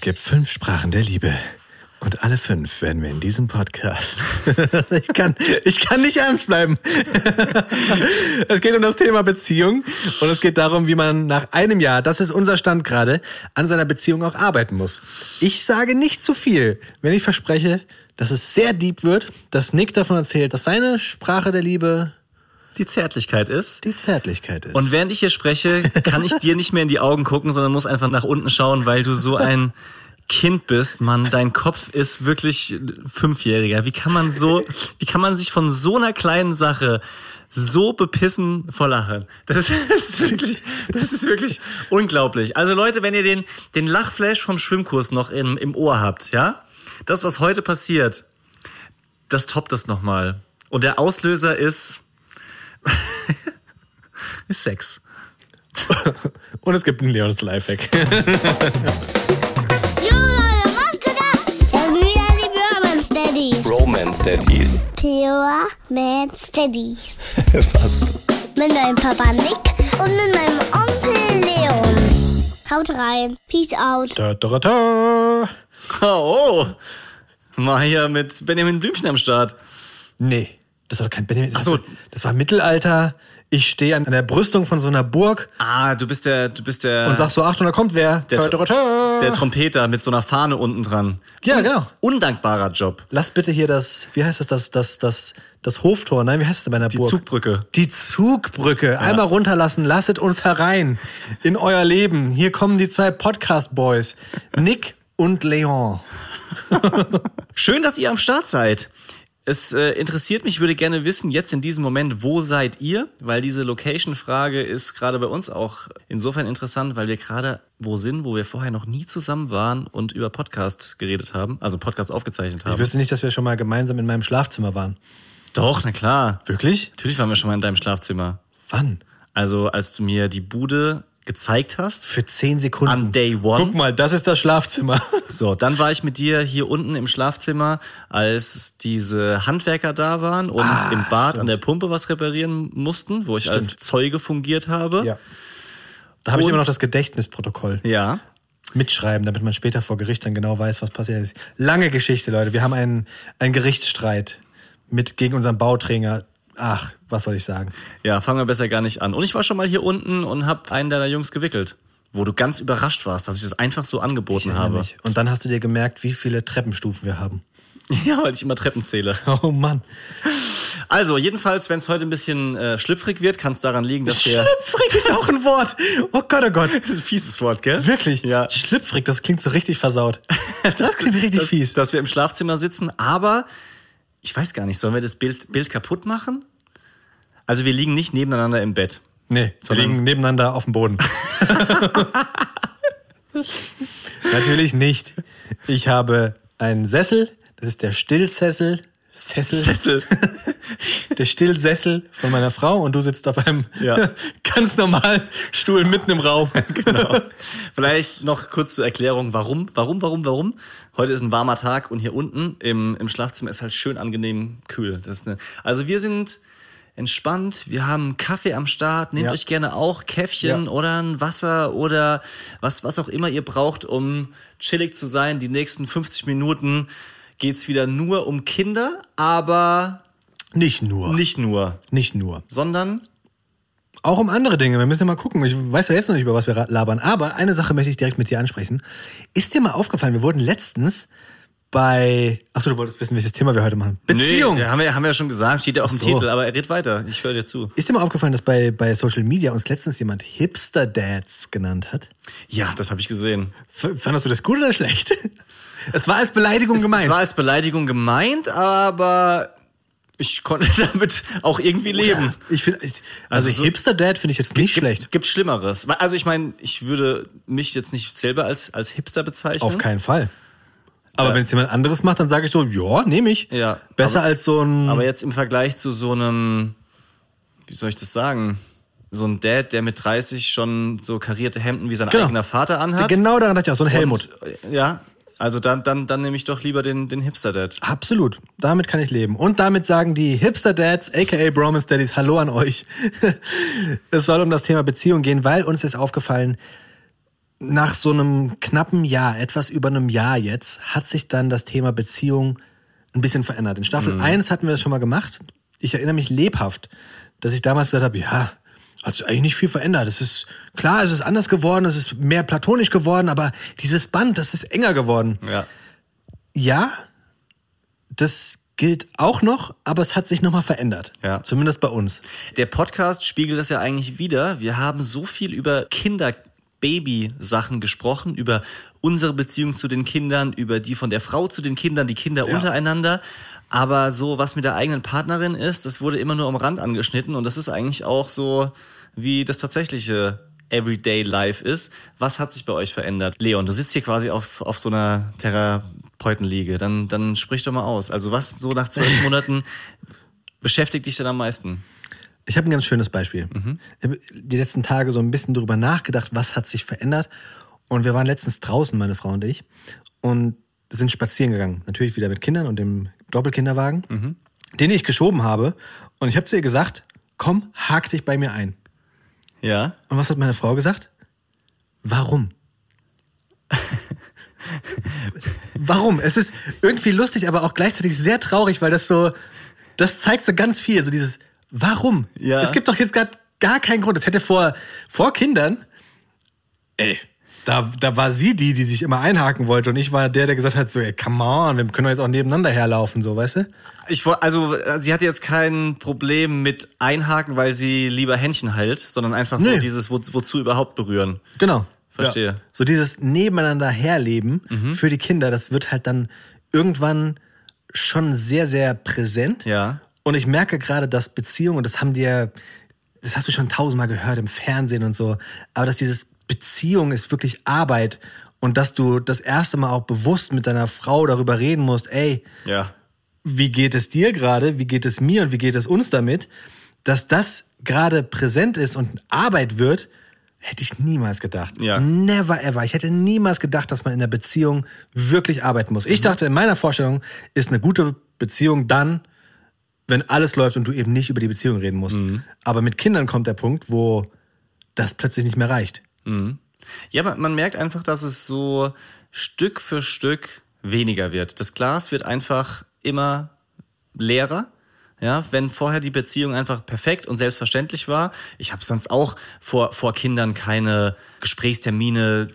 Es gibt fünf Sprachen der Liebe. Und alle fünf werden wir in diesem Podcast. ich, kann, ich kann nicht ernst bleiben. es geht um das Thema Beziehung und es geht darum, wie man nach einem Jahr, das ist unser Stand gerade, an seiner Beziehung auch arbeiten muss. Ich sage nicht zu viel, wenn ich verspreche, dass es sehr deep wird, dass Nick davon erzählt, dass seine Sprache der Liebe die Zärtlichkeit ist. Die Zärtlichkeit ist. Und während ich hier spreche, kann ich dir nicht mehr in die Augen gucken, sondern muss einfach nach unten schauen, weil du so ein Kind bist, Mann, dein Kopf ist wirklich fünfjähriger. Wie kann man so, wie kann man sich von so einer kleinen Sache so bepissen vor Lachen. Das ist wirklich, das ist wirklich unglaublich. Also Leute, wenn ihr den, den Lachflash vom Schwimmkurs noch im, im Ohr habt, ja? Das, was heute passiert, das toppt das nochmal. Und der Auslöser ist, ist Sex. Und es gibt einen Leons Lifehack. Romance Daddies. Pure Man Steadies. Fast. Mit meinem Papa Nick und mit meinem Onkel Leon. Haut rein. Peace out. Da, da, da. Oh, mal hier mit Benjamin Blümchen am Start. Nee, das war doch kein Benjamin. Das, Ach so. war- das war Mittelalter. Ich stehe an der Brüstung von so einer Burg Ah, du bist der, du bist der, und sag so, Achtung, da kommt wer. der, da, da. der Trompeter mit so einer Fahne unten dran. Ja, genau. Undankbarer Job. Lass bitte hier das, wie heißt das, das, das, das, das Hoftor, nein, wie heißt es denn bei einer Die Burg? Zugbrücke. Die Zugbrücke. Einmal runterlassen, lasset uns herein in euer Leben. Hier kommen die zwei Podcast-Boys. Nick und Leon. Schön, dass ihr am Start seid. Es äh, interessiert mich, würde gerne wissen, jetzt in diesem Moment, wo seid ihr? Weil diese Location-Frage ist gerade bei uns auch insofern interessant, weil wir gerade wo sind, wo wir vorher noch nie zusammen waren und über Podcast geredet haben, also Podcast aufgezeichnet Ich haben. wüsste nicht, dass wir schon mal gemeinsam in meinem Schlafzimmer waren. Doch, na klar. Wirklich? Natürlich waren wir schon mal in deinem Schlafzimmer. Wann? Also, als du mir die Bude gezeigt hast. Für zehn Sekunden. An Day One. Guck mal, das ist das Schlafzimmer. So, dann war ich mit dir hier unten im Schlafzimmer, als diese Handwerker da waren und Ah, im Bad stimmt. an der Pumpe was reparieren mussten, wo ich als Stimmt. Zeuge fungiert habe. Ja. Da habe ich immer noch das Gedächtnisprotokoll. Ja. Mitschreiben, damit man später vor Gericht dann genau weiß, was passiert ist. Lange Geschichte, Leute. Wir haben einen, einen Gerichtsstreit mit, gegen unseren Bauträger. Ach, was soll ich sagen? Ja, fangen wir besser gar nicht an. Und ich war schon mal hier unten und habe einen deiner Jungs gewickelt, wo du ganz überrascht warst, dass ich das einfach so angeboten habe. mich. Und dann hast du dir gemerkt, wie viele Treppenstufen wir haben. Ja, weil ich immer Treppen zähle. Oh Mann. Also, jedenfalls, wenn es heute ein bisschen äh, schlüpfrig wird, kann es daran liegen, dass wir... Schlüpfrig ist auch ein Wort. Oh Gott, oh Gott. Das ist ein fieses Wort, gell? Wirklich? Ja. Schlüpfrig, das klingt so richtig versaut. Das klingt richtig dass, fies. Dass wir im Schlafzimmer sitzen, aber ich weiß gar nicht, sollen wir das Bild, Bild kaputt machen? Also wir liegen nicht nebeneinander im Bett. Nee, wir liegen nebeneinander auf dem Boden. Natürlich nicht. Ich habe einen Sessel, das ist der Stillsessel. Sessel. Sessel. Der Stillsessel von meiner Frau und du sitzt auf einem Ja. ganz normalen Stuhl mitten im Raum. genau. Vielleicht noch kurz zur Erklärung, warum, warum, warum, warum. Heute ist ein warmer Tag und hier unten im, im Schlafzimmer ist halt schön angenehm kühl. Das ist eine, also wir sind entspannt, wir haben Kaffee am Start, nehmt Ja. euch gerne auch Käffchen Ja. oder ein Wasser oder was, was auch immer ihr braucht, um chillig zu sein. Die nächsten 50 Minuten geht's wieder nur um Kinder, aber Nicht nur. nicht nur, Nicht nur. sondern Auch um andere Dinge. Wir müssen ja mal gucken. Ich weiß ja jetzt noch nicht, über was wir labern. Aber eine Sache möchte ich direkt mit dir ansprechen. Ist dir mal aufgefallen, wir wurden letztens bei. Achso, du wolltest wissen, welches Thema wir heute machen. Beziehung. Nee, haben wir, haben wir ja schon gesagt, steht ja auf dem so. Titel, aber er redet weiter. Ich höre dir zu. Ist dir mal aufgefallen, dass bei, bei Social Media uns letztens jemand Hipster Dads genannt hat? Ja, das habe ich gesehen. F fandest du das gut oder schlecht? Es war als Beleidigung Es, gemeint. es war als Beleidigung gemeint, aber ich konnte damit auch irgendwie leben. ich find, ich, also Also so- Hipster Dad finde ich jetzt nicht schlecht. Gibt Schlimmeres. Also ich meine, ich würde mich jetzt nicht selber als, als Hipster bezeichnen. Auf keinen Fall. Aber wenn es jemand anderes macht, dann sage ich so, ja, nehme ich. Ja, Besser aber- als so ein. Aber jetzt im Vergleich zu so einem, wie soll ich das sagen? So ein Dad, der mit 30 schon so karierte Hemden wie sein Genau. eigener Vater anhat. genau daran dachte ich auch, so ein Helmut. Und, ja, also dann, dann, dann nehme ich doch lieber den, den Hipster-Dad. Absolut. Damit kann ich leben. Und damit sagen die Hipster Dads, aka Bromance Daddies, Hallo an euch. es soll um das Thema Beziehung gehen, weil uns ist aufgefallen, nach so einem knappen Jahr, etwas über einem Jahr jetzt, hat sich dann das Thema Beziehung ein bisschen verändert. In Staffel Mhm. 1 hatten wir das schon mal gemacht. Ich erinnere mich lebhaft, dass ich damals gesagt habe, ja, hat sich eigentlich nicht viel verändert. Es ist klar, es ist anders geworden, es ist mehr platonisch geworden, aber dieses Band, das ist enger geworden. Ja. Ja, das gilt auch noch, aber es hat sich nochmal verändert. Ja. Zumindest bei uns. Der Podcast spiegelt das ja eigentlich wieder. Wir haben so viel über Kinder. Baby-Sachen gesprochen, über unsere Beziehung zu den Kindern, über die von der Frau zu den Kindern, die Kinder Ja. untereinander. Aber so, was mit der eigenen Partnerin ist, das wurde immer nur am Rand angeschnitten und das ist eigentlich auch so, wie das tatsächliche Everyday Life ist. Was hat sich bei euch verändert? Leon, du sitzt hier quasi auf, auf so einer Therapeutenliege. Dann, dann sprich doch mal aus. Also was so nach zwölf Monaten beschäftigt dich denn am meisten? Ich habe ein ganz schönes Beispiel. Ich habe die letzten Tage so ein bisschen darüber nachgedacht, was hat sich verändert. Und wir waren letztens draußen, meine Frau und ich, und sind spazieren gegangen. Natürlich wieder mit Kindern und dem Doppelkinderwagen, den ich geschoben habe. Und ich habe zu ihr gesagt, komm, hak dich bei mir ein. Ja. Und was hat meine Frau gesagt? Warum? Warum? Es ist irgendwie lustig, aber auch gleichzeitig sehr traurig, weil das so, das zeigt so ganz viel. So dieses, warum? Ja. Es gibt doch jetzt gar, gar keinen Grund. Es hätte vor, vor Kindern, ey, da, da war sie die, die sich immer einhaken wollte und ich war der, der gesagt hat, so, ey, come on, wir können doch jetzt auch nebeneinander herlaufen, so, weißt du? Ich also äh, sie hatte jetzt kein Problem mit Einhaken, weil sie lieber Händchen hält, sondern einfach so Nee. dieses wo, wozu überhaupt berühren. Genau. Verstehe. Ja. So dieses Nebeneinander herleben für die Kinder, das wird halt dann irgendwann schon sehr, sehr präsent. Ja. Und ich merke gerade, dass Beziehungen, und das haben dir, das hast du schon tausendmal gehört im Fernsehen und so, aber dass dieses Beziehung ist wirklich Arbeit und dass du das erste Mal auch bewusst mit deiner Frau darüber reden musst, ey, Ja. wie geht es dir gerade, wie geht es mir und wie geht es uns damit, dass das gerade präsent ist und Arbeit wird, hätte ich niemals gedacht. Ja. Never ever. Ich hätte niemals gedacht, dass man in der Beziehung wirklich arbeiten muss. Ich dachte, in meiner Vorstellung ist eine gute Beziehung dann, wenn alles läuft und du eben nicht über die Beziehung reden musst. Aber mit Kindern kommt der Punkt, wo das plötzlich nicht mehr reicht. Ja, man, man merkt einfach, dass es so Stück für Stück weniger wird. Das Glas wird einfach immer leerer. Ja, wenn vorher die Beziehung einfach perfekt und selbstverständlich war. Ich habe sonst auch vor, vor Kindern keine Gesprächstermine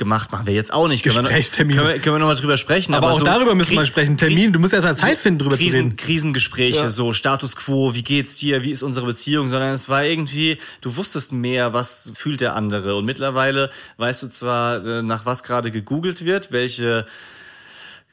gemacht. Machen wir jetzt auch nicht. Können wir Gesprächstermine. Können wir, können wir nochmal drüber sprechen. Aber, auch so darüber müssen wir sprechen. Termin, du musst erst mal Zeit finden, drüber zu Krisen, reden. Krisengespräche, Ja. so Status quo, wie geht's dir, wie ist unsere Beziehung, sondern es war irgendwie, du wusstest mehr, was fühlt der andere. Und mittlerweile weißt du zwar, äh, nach was gerade gegoogelt wird, welche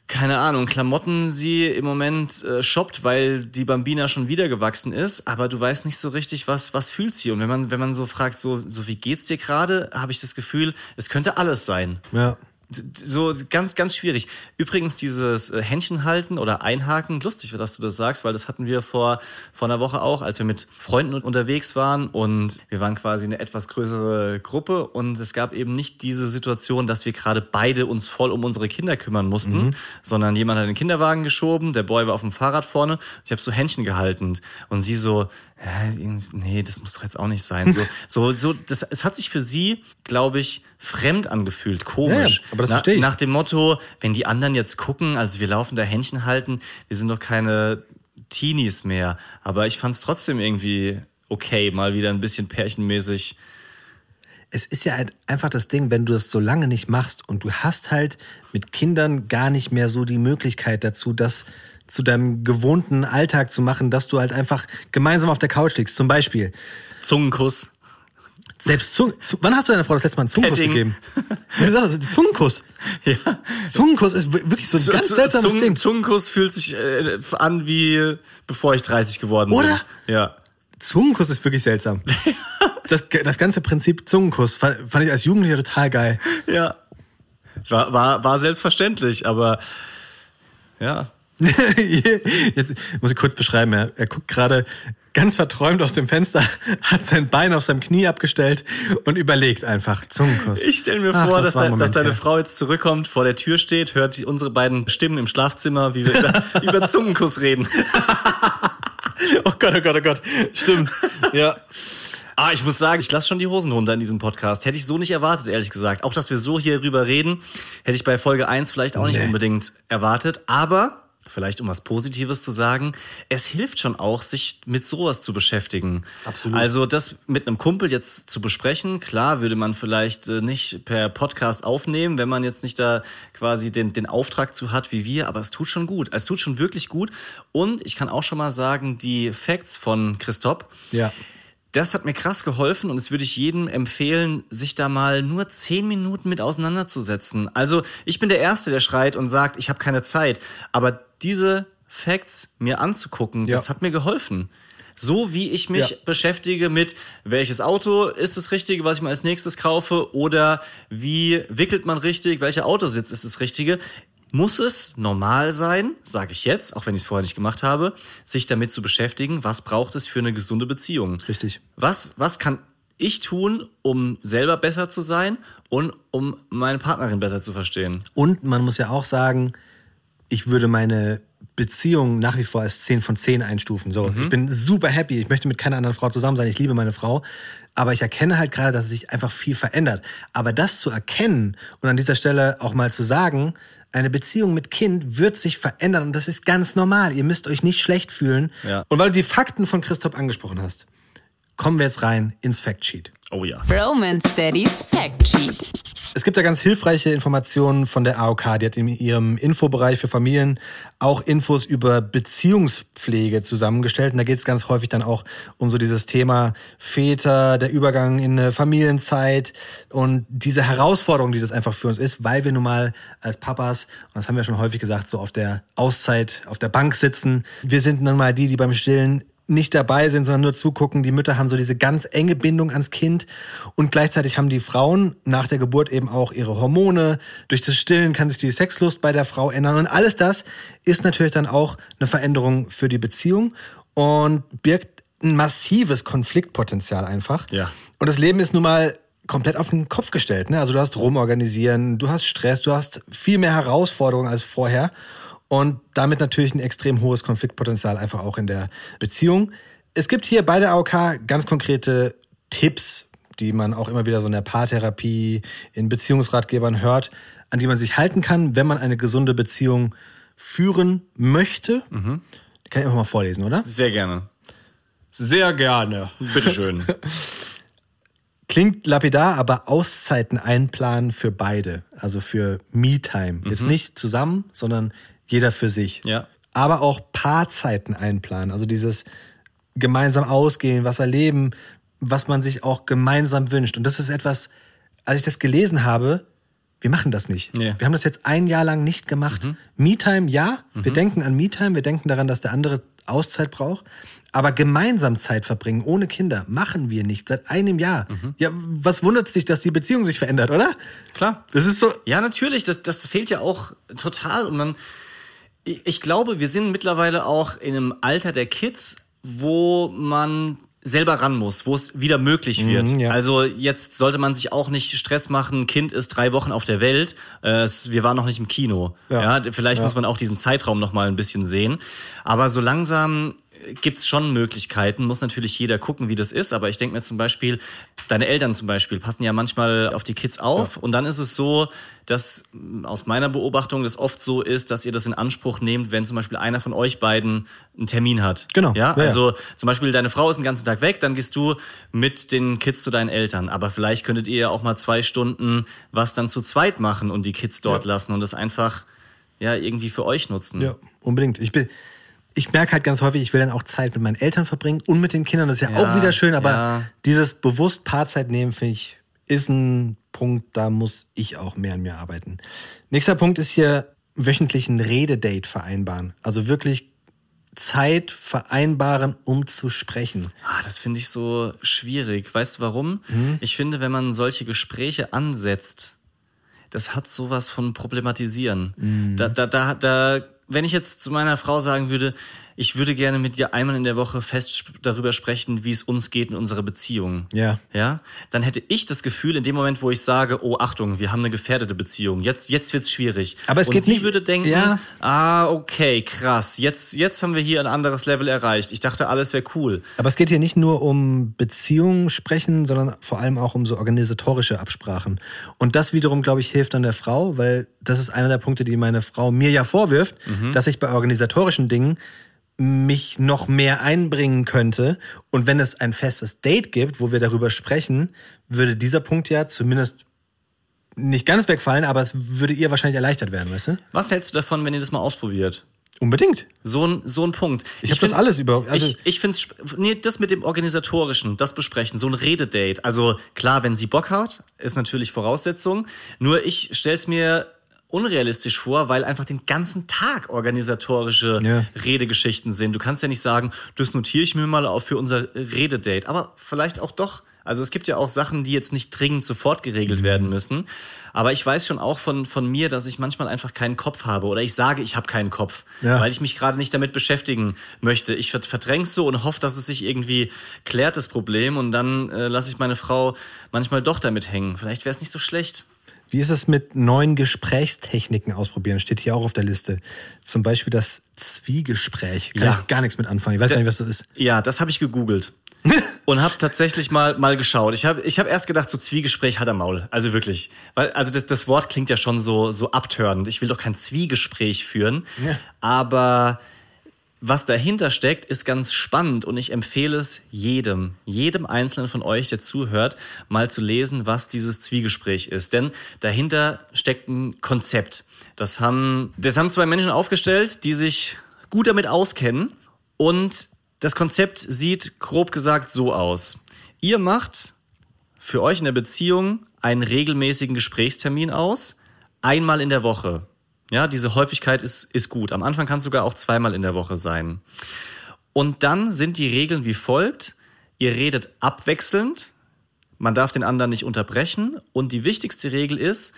keine Ahnung, Klamotten sie im Moment äh, shoppt, weil die Bambina schon wieder gewachsen ist, aber du weißt nicht so richtig, was, was fühlt sie. Und wenn man, wenn man so fragt, so, so wie geht's dir gerade, habe ich das Gefühl, es könnte alles sein. Ja. So ganz, ganz schwierig. Übrigens dieses äh, Händchen halten oder einhaken, lustig, dass du das sagst, weil das hatten wir vor, vor einer Woche auch, als wir mit Freunden unterwegs waren und wir waren quasi eine etwas größere Gruppe und es gab eben nicht diese Situation, dass wir gerade beide uns voll um unsere Kinder kümmern mussten, sondern jemand hat den Kinderwagen geschoben, der Boy war auf dem Fahrrad vorne, ich habe so Händchen gehalten und sie so, ja, nee, das muss doch jetzt auch nicht sein. So, so, so das, es hat sich für sie, glaube ich, fremd angefühlt, komisch. Ja, aber das Na- verstehe ich. Nach dem Motto, wenn die anderen jetzt gucken, also wir laufen da Händchen halten, wir sind doch keine Teenies mehr. Aber ich fand es trotzdem irgendwie okay, mal wieder ein bisschen pärchenmäßig. es ist ja ein- einfach das Ding, wenn du das so lange nicht machst und du hast halt mit Kindern gar nicht mehr so die Möglichkeit dazu, das zu deinem gewohnten Alltag zu machen, dass du halt einfach gemeinsam auf der Couch liegst. Zum Beispiel. Zungenkuss. Selbst Zung zu, wann hast du deiner Frau das letzte Mal einen Zungenkuss Petting. gegeben? Ja, sag das, Zungenkuss. Ja. Zungenkuss ist wir- wirklich so ein ganz Zu- seltsames Zungen- Ding. Zungenkuss fühlt sich äh, an wie bevor ich 30 geworden Oder? bin. Ja. Zungenkuss ist wirklich seltsam. Das, das ganze Prinzip Zungenkuss fand, fand ich als Jugendlicher total geil. Ja. War, war, war selbstverständlich, aber ja. Jetzt muss ich kurz beschreiben. Er, er guckt gerade ganz verträumt aus dem Fenster, hat sein Bein auf seinem Knie abgestellt und überlegt einfach. Zungenkuss. Ich stelle mir Ach, vor, das dass, deine ja. Frau jetzt zurückkommt, vor der Tür steht, hört unsere beiden Stimmen im Schlafzimmer, wie wir über, über Zungenkuss reden. Oh Gott, oh Gott, oh Gott. Stimmt. Ja. Ah, ich muss sagen, ich lasse schon die Hosen runter in diesem Podcast. Hätte ich so nicht erwartet, ehrlich gesagt. Auch, dass wir so hier drüber reden, hätte ich bei Folge 1 vielleicht auch nicht Nee. unbedingt erwartet. Aber, vielleicht um was Positives zu sagen, es hilft schon auch, sich mit sowas zu beschäftigen. Absolut. Also das mit einem Kumpel jetzt zu besprechen, klar würde man vielleicht äh, nicht per Podcast aufnehmen, wenn man jetzt nicht da quasi den, den Auftrag zu hat wie wir, aber es tut schon gut. Es tut schon wirklich gut. Und ich kann auch schon mal sagen, die Facts von Christoph, Ja. Das hat mir krass geholfen und es würde ich jedem empfehlen, sich da mal nur zehn Minuten mit auseinanderzusetzen. Also ich bin der Erste, der schreit und sagt, ich habe keine Zeit. Aber diese Facts mir anzugucken, Ja. das hat mir geholfen. So wie ich mich Ja. beschäftige mit, welches Auto ist das Richtige, was ich mir als nächstes kaufe, oder wie wickelt man richtig, welcher Autositz ist das Richtige, muss es normal sein, sage ich jetzt, auch wenn ich es vorher nicht gemacht habe, sich damit zu beschäftigen, was braucht es für eine gesunde Beziehung. Richtig. Was, was kann ich tun, um selber besser zu sein und um meine Partnerin besser zu verstehen? Und man muss ja auch sagen, ich würde meine Beziehung nach wie vor als 10 von 10 einstufen. So, ich bin super happy. Ich möchte mit keiner anderen Frau zusammen sein. Ich liebe meine Frau. Aber ich erkenne halt gerade, dass sich einfach viel verändert. Aber das zu erkennen und an dieser Stelle auch mal zu sagen, eine Beziehung mit Kind wird sich verändern und das ist ganz normal. Ihr müsst euch nicht schlecht fühlen. Ja. Und weil du die Fakten von Christoph angesprochen hast, kommen wir jetzt rein ins Factsheet. Oh ja. Romance Daddy's Fact Sheet. Es gibt da ganz hilfreiche Informationen von der AOK. Die hat in ihrem Infobereich für Familien auch Infos über Beziehungspflege zusammengestellt. Und da geht es ganz häufig dann auch um so dieses Thema Väter, der Übergang in eine Familienzeit und diese Herausforderung, die das einfach für uns ist, weil wir nun mal als Papas, und das haben wir schon häufig gesagt, so auf der Auszeit, auf der Bank sitzen. Wir sind nun mal die, die beim Stillen nicht dabei sind, sondern nur zugucken. Die Mütter haben so diese ganz enge Bindung ans Kind und gleichzeitig haben die Frauen nach der Geburt eben auch ihre Hormone. Durch das Stillen kann sich die Sexlust bei der Frau ändern und alles das ist natürlich dann auch eine Veränderung für die Beziehung und birgt ein massives Konfliktpotenzial einfach. Ja. Und das Leben ist nun mal komplett auf den Kopf gestellt. Ne? Also du hast Rumorganisieren, du hast Stress, du hast viel mehr Herausforderungen als vorher und damit natürlich ein extrem hohes Konfliktpotenzial einfach auch in der Beziehung. Es gibt hier bei der AOK ganz konkrete Tipps, die man auch immer wieder so in der Paartherapie, in Beziehungsratgebern hört, an die man sich halten kann, wenn man eine gesunde Beziehung führen möchte. Die kann ich einfach mal vorlesen, oder? Sehr gerne. Sehr gerne. Bitteschön. Klingt lapidar, aber Auszeiten einplanen für beide. Also für Me-Time. Jetzt nicht zusammen, sondern jeder für sich. Ja. Aber auch Paarzeiten einplanen. Also dieses gemeinsam ausgehen, was erleben, was man sich auch gemeinsam wünscht. Und das ist etwas, als ich das gelesen habe, wir machen das nicht. Nee. Wir haben das jetzt ein Jahr lang nicht gemacht. Me-Time, ja. Wir denken an Me-Time, wir denken daran, dass der andere Auszeit braucht. Aber gemeinsam Zeit verbringen, ohne Kinder, machen wir nicht. Seit einem Jahr. Ja, was wundert dich, dass die Beziehung sich verändert, oder? Klar. Das ist so. Ja, natürlich, das, das fehlt ja auch total. Und man, ich glaube, wir sind mittlerweile auch in einem Alter der Kids, wo man selber ran muss, wo es wieder möglich wird. Mhm, ja. Also jetzt sollte man sich auch nicht Stress machen, Kind ist drei Wochen auf der Welt, äh, wir waren noch nicht im Kino. Ja. Ja, vielleicht Ja. muss man auch diesen Zeitraum noch mal ein bisschen sehen. Aber so langsam gibt's schon Möglichkeiten, muss natürlich jeder gucken, wie das ist. Aber ich denke mir zum Beispiel, deine Eltern zum Beispiel passen ja manchmal auf die Kids auf. Und dann ist es so, dass mh, aus meiner Beobachtung das oft so ist, dass ihr das in Anspruch nehmt, wenn zum Beispiel einer von euch beiden einen Termin hat. Genau. Ja, Ja, ja. also zum Beispiel deine Frau ist den ganzen Tag weg, dann gehst du mit den Kids zu deinen Eltern. Aber vielleicht könntet ihr ja auch mal zwei Stunden was dann zu zweit machen und die Kids dort lassen und das einfach ja irgendwie für euch nutzen. Ja, unbedingt. Ich bin. Ich merke halt ganz häufig, ich will dann auch Zeit mit meinen Eltern verbringen und mit den Kindern. Das ist ja, Ja, auch wieder schön, aber ja. dieses bewusst Paarzeit nehmen, finde ich, ist ein Punkt, da muss ich auch mehr an mir arbeiten. Nächster Punkt ist hier wöchentlichen Rededate vereinbaren. Also wirklich Zeit vereinbaren, um zu sprechen. Ah, das finde ich so schwierig. Weißt du warum? Mhm. Ich finde, wenn man solche Gespräche ansetzt, das hat sowas von problematisieren. Mhm. Da, da, da, da, wenn ich jetzt zu meiner Frau sagen würde, ich würde gerne mit dir einmal in der Woche fest darüber sprechen, wie es uns geht in unserer Beziehung. Ja. Ja, dann hätte ich das Gefühl, in dem Moment, wo ich sage, oh Achtung, wir haben eine gefährdete Beziehung, jetzt, jetzt wird's schwierig. Aber es Und geht sie nicht- würde denken, Ja. ah, okay, krass, jetzt, jetzt haben wir hier ein anderes Level erreicht. Ich dachte, alles wäre cool. Aber es geht hier nicht nur um Beziehungen sprechen, sondern vor allem auch um so organisatorische Absprachen. Und das wiederum, glaube ich, hilft dann der Frau, weil das ist einer der Punkte, die meine Frau mir ja vorwirft, dass ich bei organisatorischen Dingen mich noch mehr einbringen könnte. Und wenn es ein festes Date gibt, wo wir darüber sprechen, würde dieser Punkt ja zumindest nicht ganz wegfallen, aber es würde ihr wahrscheinlich erleichtert werden, weißt du? Was hältst du davon, wenn ihr das mal ausprobiert? Unbedingt. So ein, so ein Punkt. Ich hab das alles über- also- ich ich finde nee, das mit dem Organisatorischen, das besprechen, so ein Rededate. Also klar, wenn sie Bock hat, ist natürlich Voraussetzung. Nur ich stelle es mir unrealistisch vor, weil einfach den ganzen Tag organisatorische Ja. Redegeschichten sind. Du kannst ja nicht sagen, das notiere ich mir mal auf für unser Rededate. Aber vielleicht auch doch. Also es gibt ja auch Sachen, die jetzt nicht dringend sofort geregelt werden müssen. Aber ich weiß schon auch von, von mir, dass ich manchmal einfach keinen Kopf habe. Oder ich sage, ich habe keinen Kopf, Ja. weil ich mich gerade nicht damit beschäftigen möchte. Ich verdräng's so und hoffe, dass es sich irgendwie klärt, das Problem. Und dann äh, lasse ich meine Frau manchmal doch damit hängen. Vielleicht wäre es nicht so schlecht. Wie ist es mit neuen Gesprächstechniken ausprobieren? Steht hier auch auf der Liste. Zum Beispiel das Zwiegespräch. Kann Ja. ich gar nichts mit anfangen. Ich weiß gar nicht, was das ist. Ja, das habe ich gegoogelt. und habe tatsächlich mal, mal geschaut. Ich habe ich hab erst gedacht, so Zwiegespräch hat er Maul. Also wirklich. Weil, also das, das Wort klingt ja schon so, so abtörend. Ich will doch kein Zwiegespräch führen. Ja. Aber was dahinter steckt, ist ganz spannend und ich empfehle es jedem, jedem Einzelnen von euch, der zuhört, mal zu lesen, was dieses Zwiegespräch ist. Denn dahinter steckt ein Konzept. Das haben, das haben zwei Menschen aufgestellt, die sich gut damit auskennen und das Konzept sieht grob gesagt so aus. Ihr macht für euch in der Beziehung einen regelmäßigen Gesprächstermin aus, einmal in der Woche. Ja, diese Häufigkeit ist, ist gut. Am Anfang kann es sogar auch zweimal in der Woche sein. Und dann sind die Regeln wie folgt. Ihr redet abwechselnd, man darf den anderen nicht unterbrechen und die wichtigste Regel ist,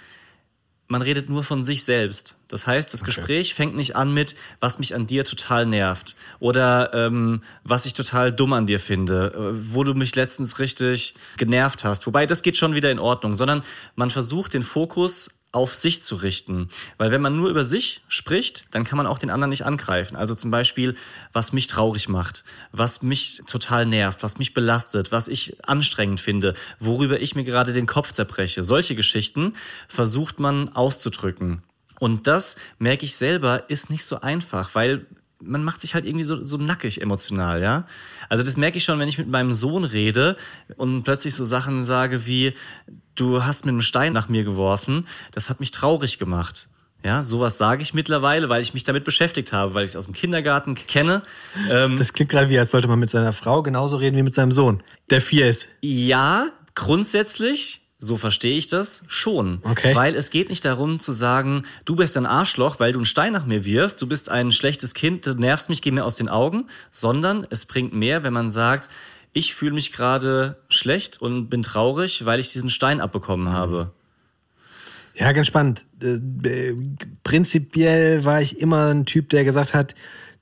man redet nur von sich selbst. Das heißt, das Gespräch fängt nicht an mit, was mich an dir total nervt oder ähm, was ich total dumm an dir finde, äh, wo du mich letztens richtig genervt hast. Wobei, das geht schon wieder in Ordnung, sondern man versucht den Fokus auf sich zu richten. Weil wenn man nur über sich spricht, dann kann man auch den anderen nicht angreifen. Also zum Beispiel, was mich traurig macht, was mich total nervt, was mich belastet, was ich anstrengend finde, worüber ich mir gerade den Kopf zerbreche. Solche Geschichten versucht man auszudrücken. Und das merke ich selber, ist nicht so einfach, weil man macht sich halt irgendwie so, so nackig emotional, ja. Also das merke ich schon, wenn ich mit meinem Sohn rede und plötzlich so Sachen sage wie, du hast mit einem Stein nach mir geworfen, das hat mich traurig gemacht. Ja, sowas sage ich mittlerweile, weil ich mich damit beschäftigt habe, weil ich es aus dem Kindergarten kenne. Ähm, Das klingt gerade wie, als sollte man mit seiner Frau genauso reden wie mit seinem Sohn, der vier ist. Ja, grundsätzlich, so verstehe ich das, schon. Okay. Weil es geht nicht darum zu sagen, du bist ein Arschloch, weil du einen Stein nach mir wirfst, du bist ein schlechtes Kind, du nervst mich, geh mir aus den Augen, sondern es bringt mehr, wenn man sagt, ich fühle mich gerade schlecht und bin traurig, weil ich diesen Stein abbekommen habe. Ja, ganz spannend. Äh, äh, Prinzipiell war ich immer ein Typ, der gesagt hat,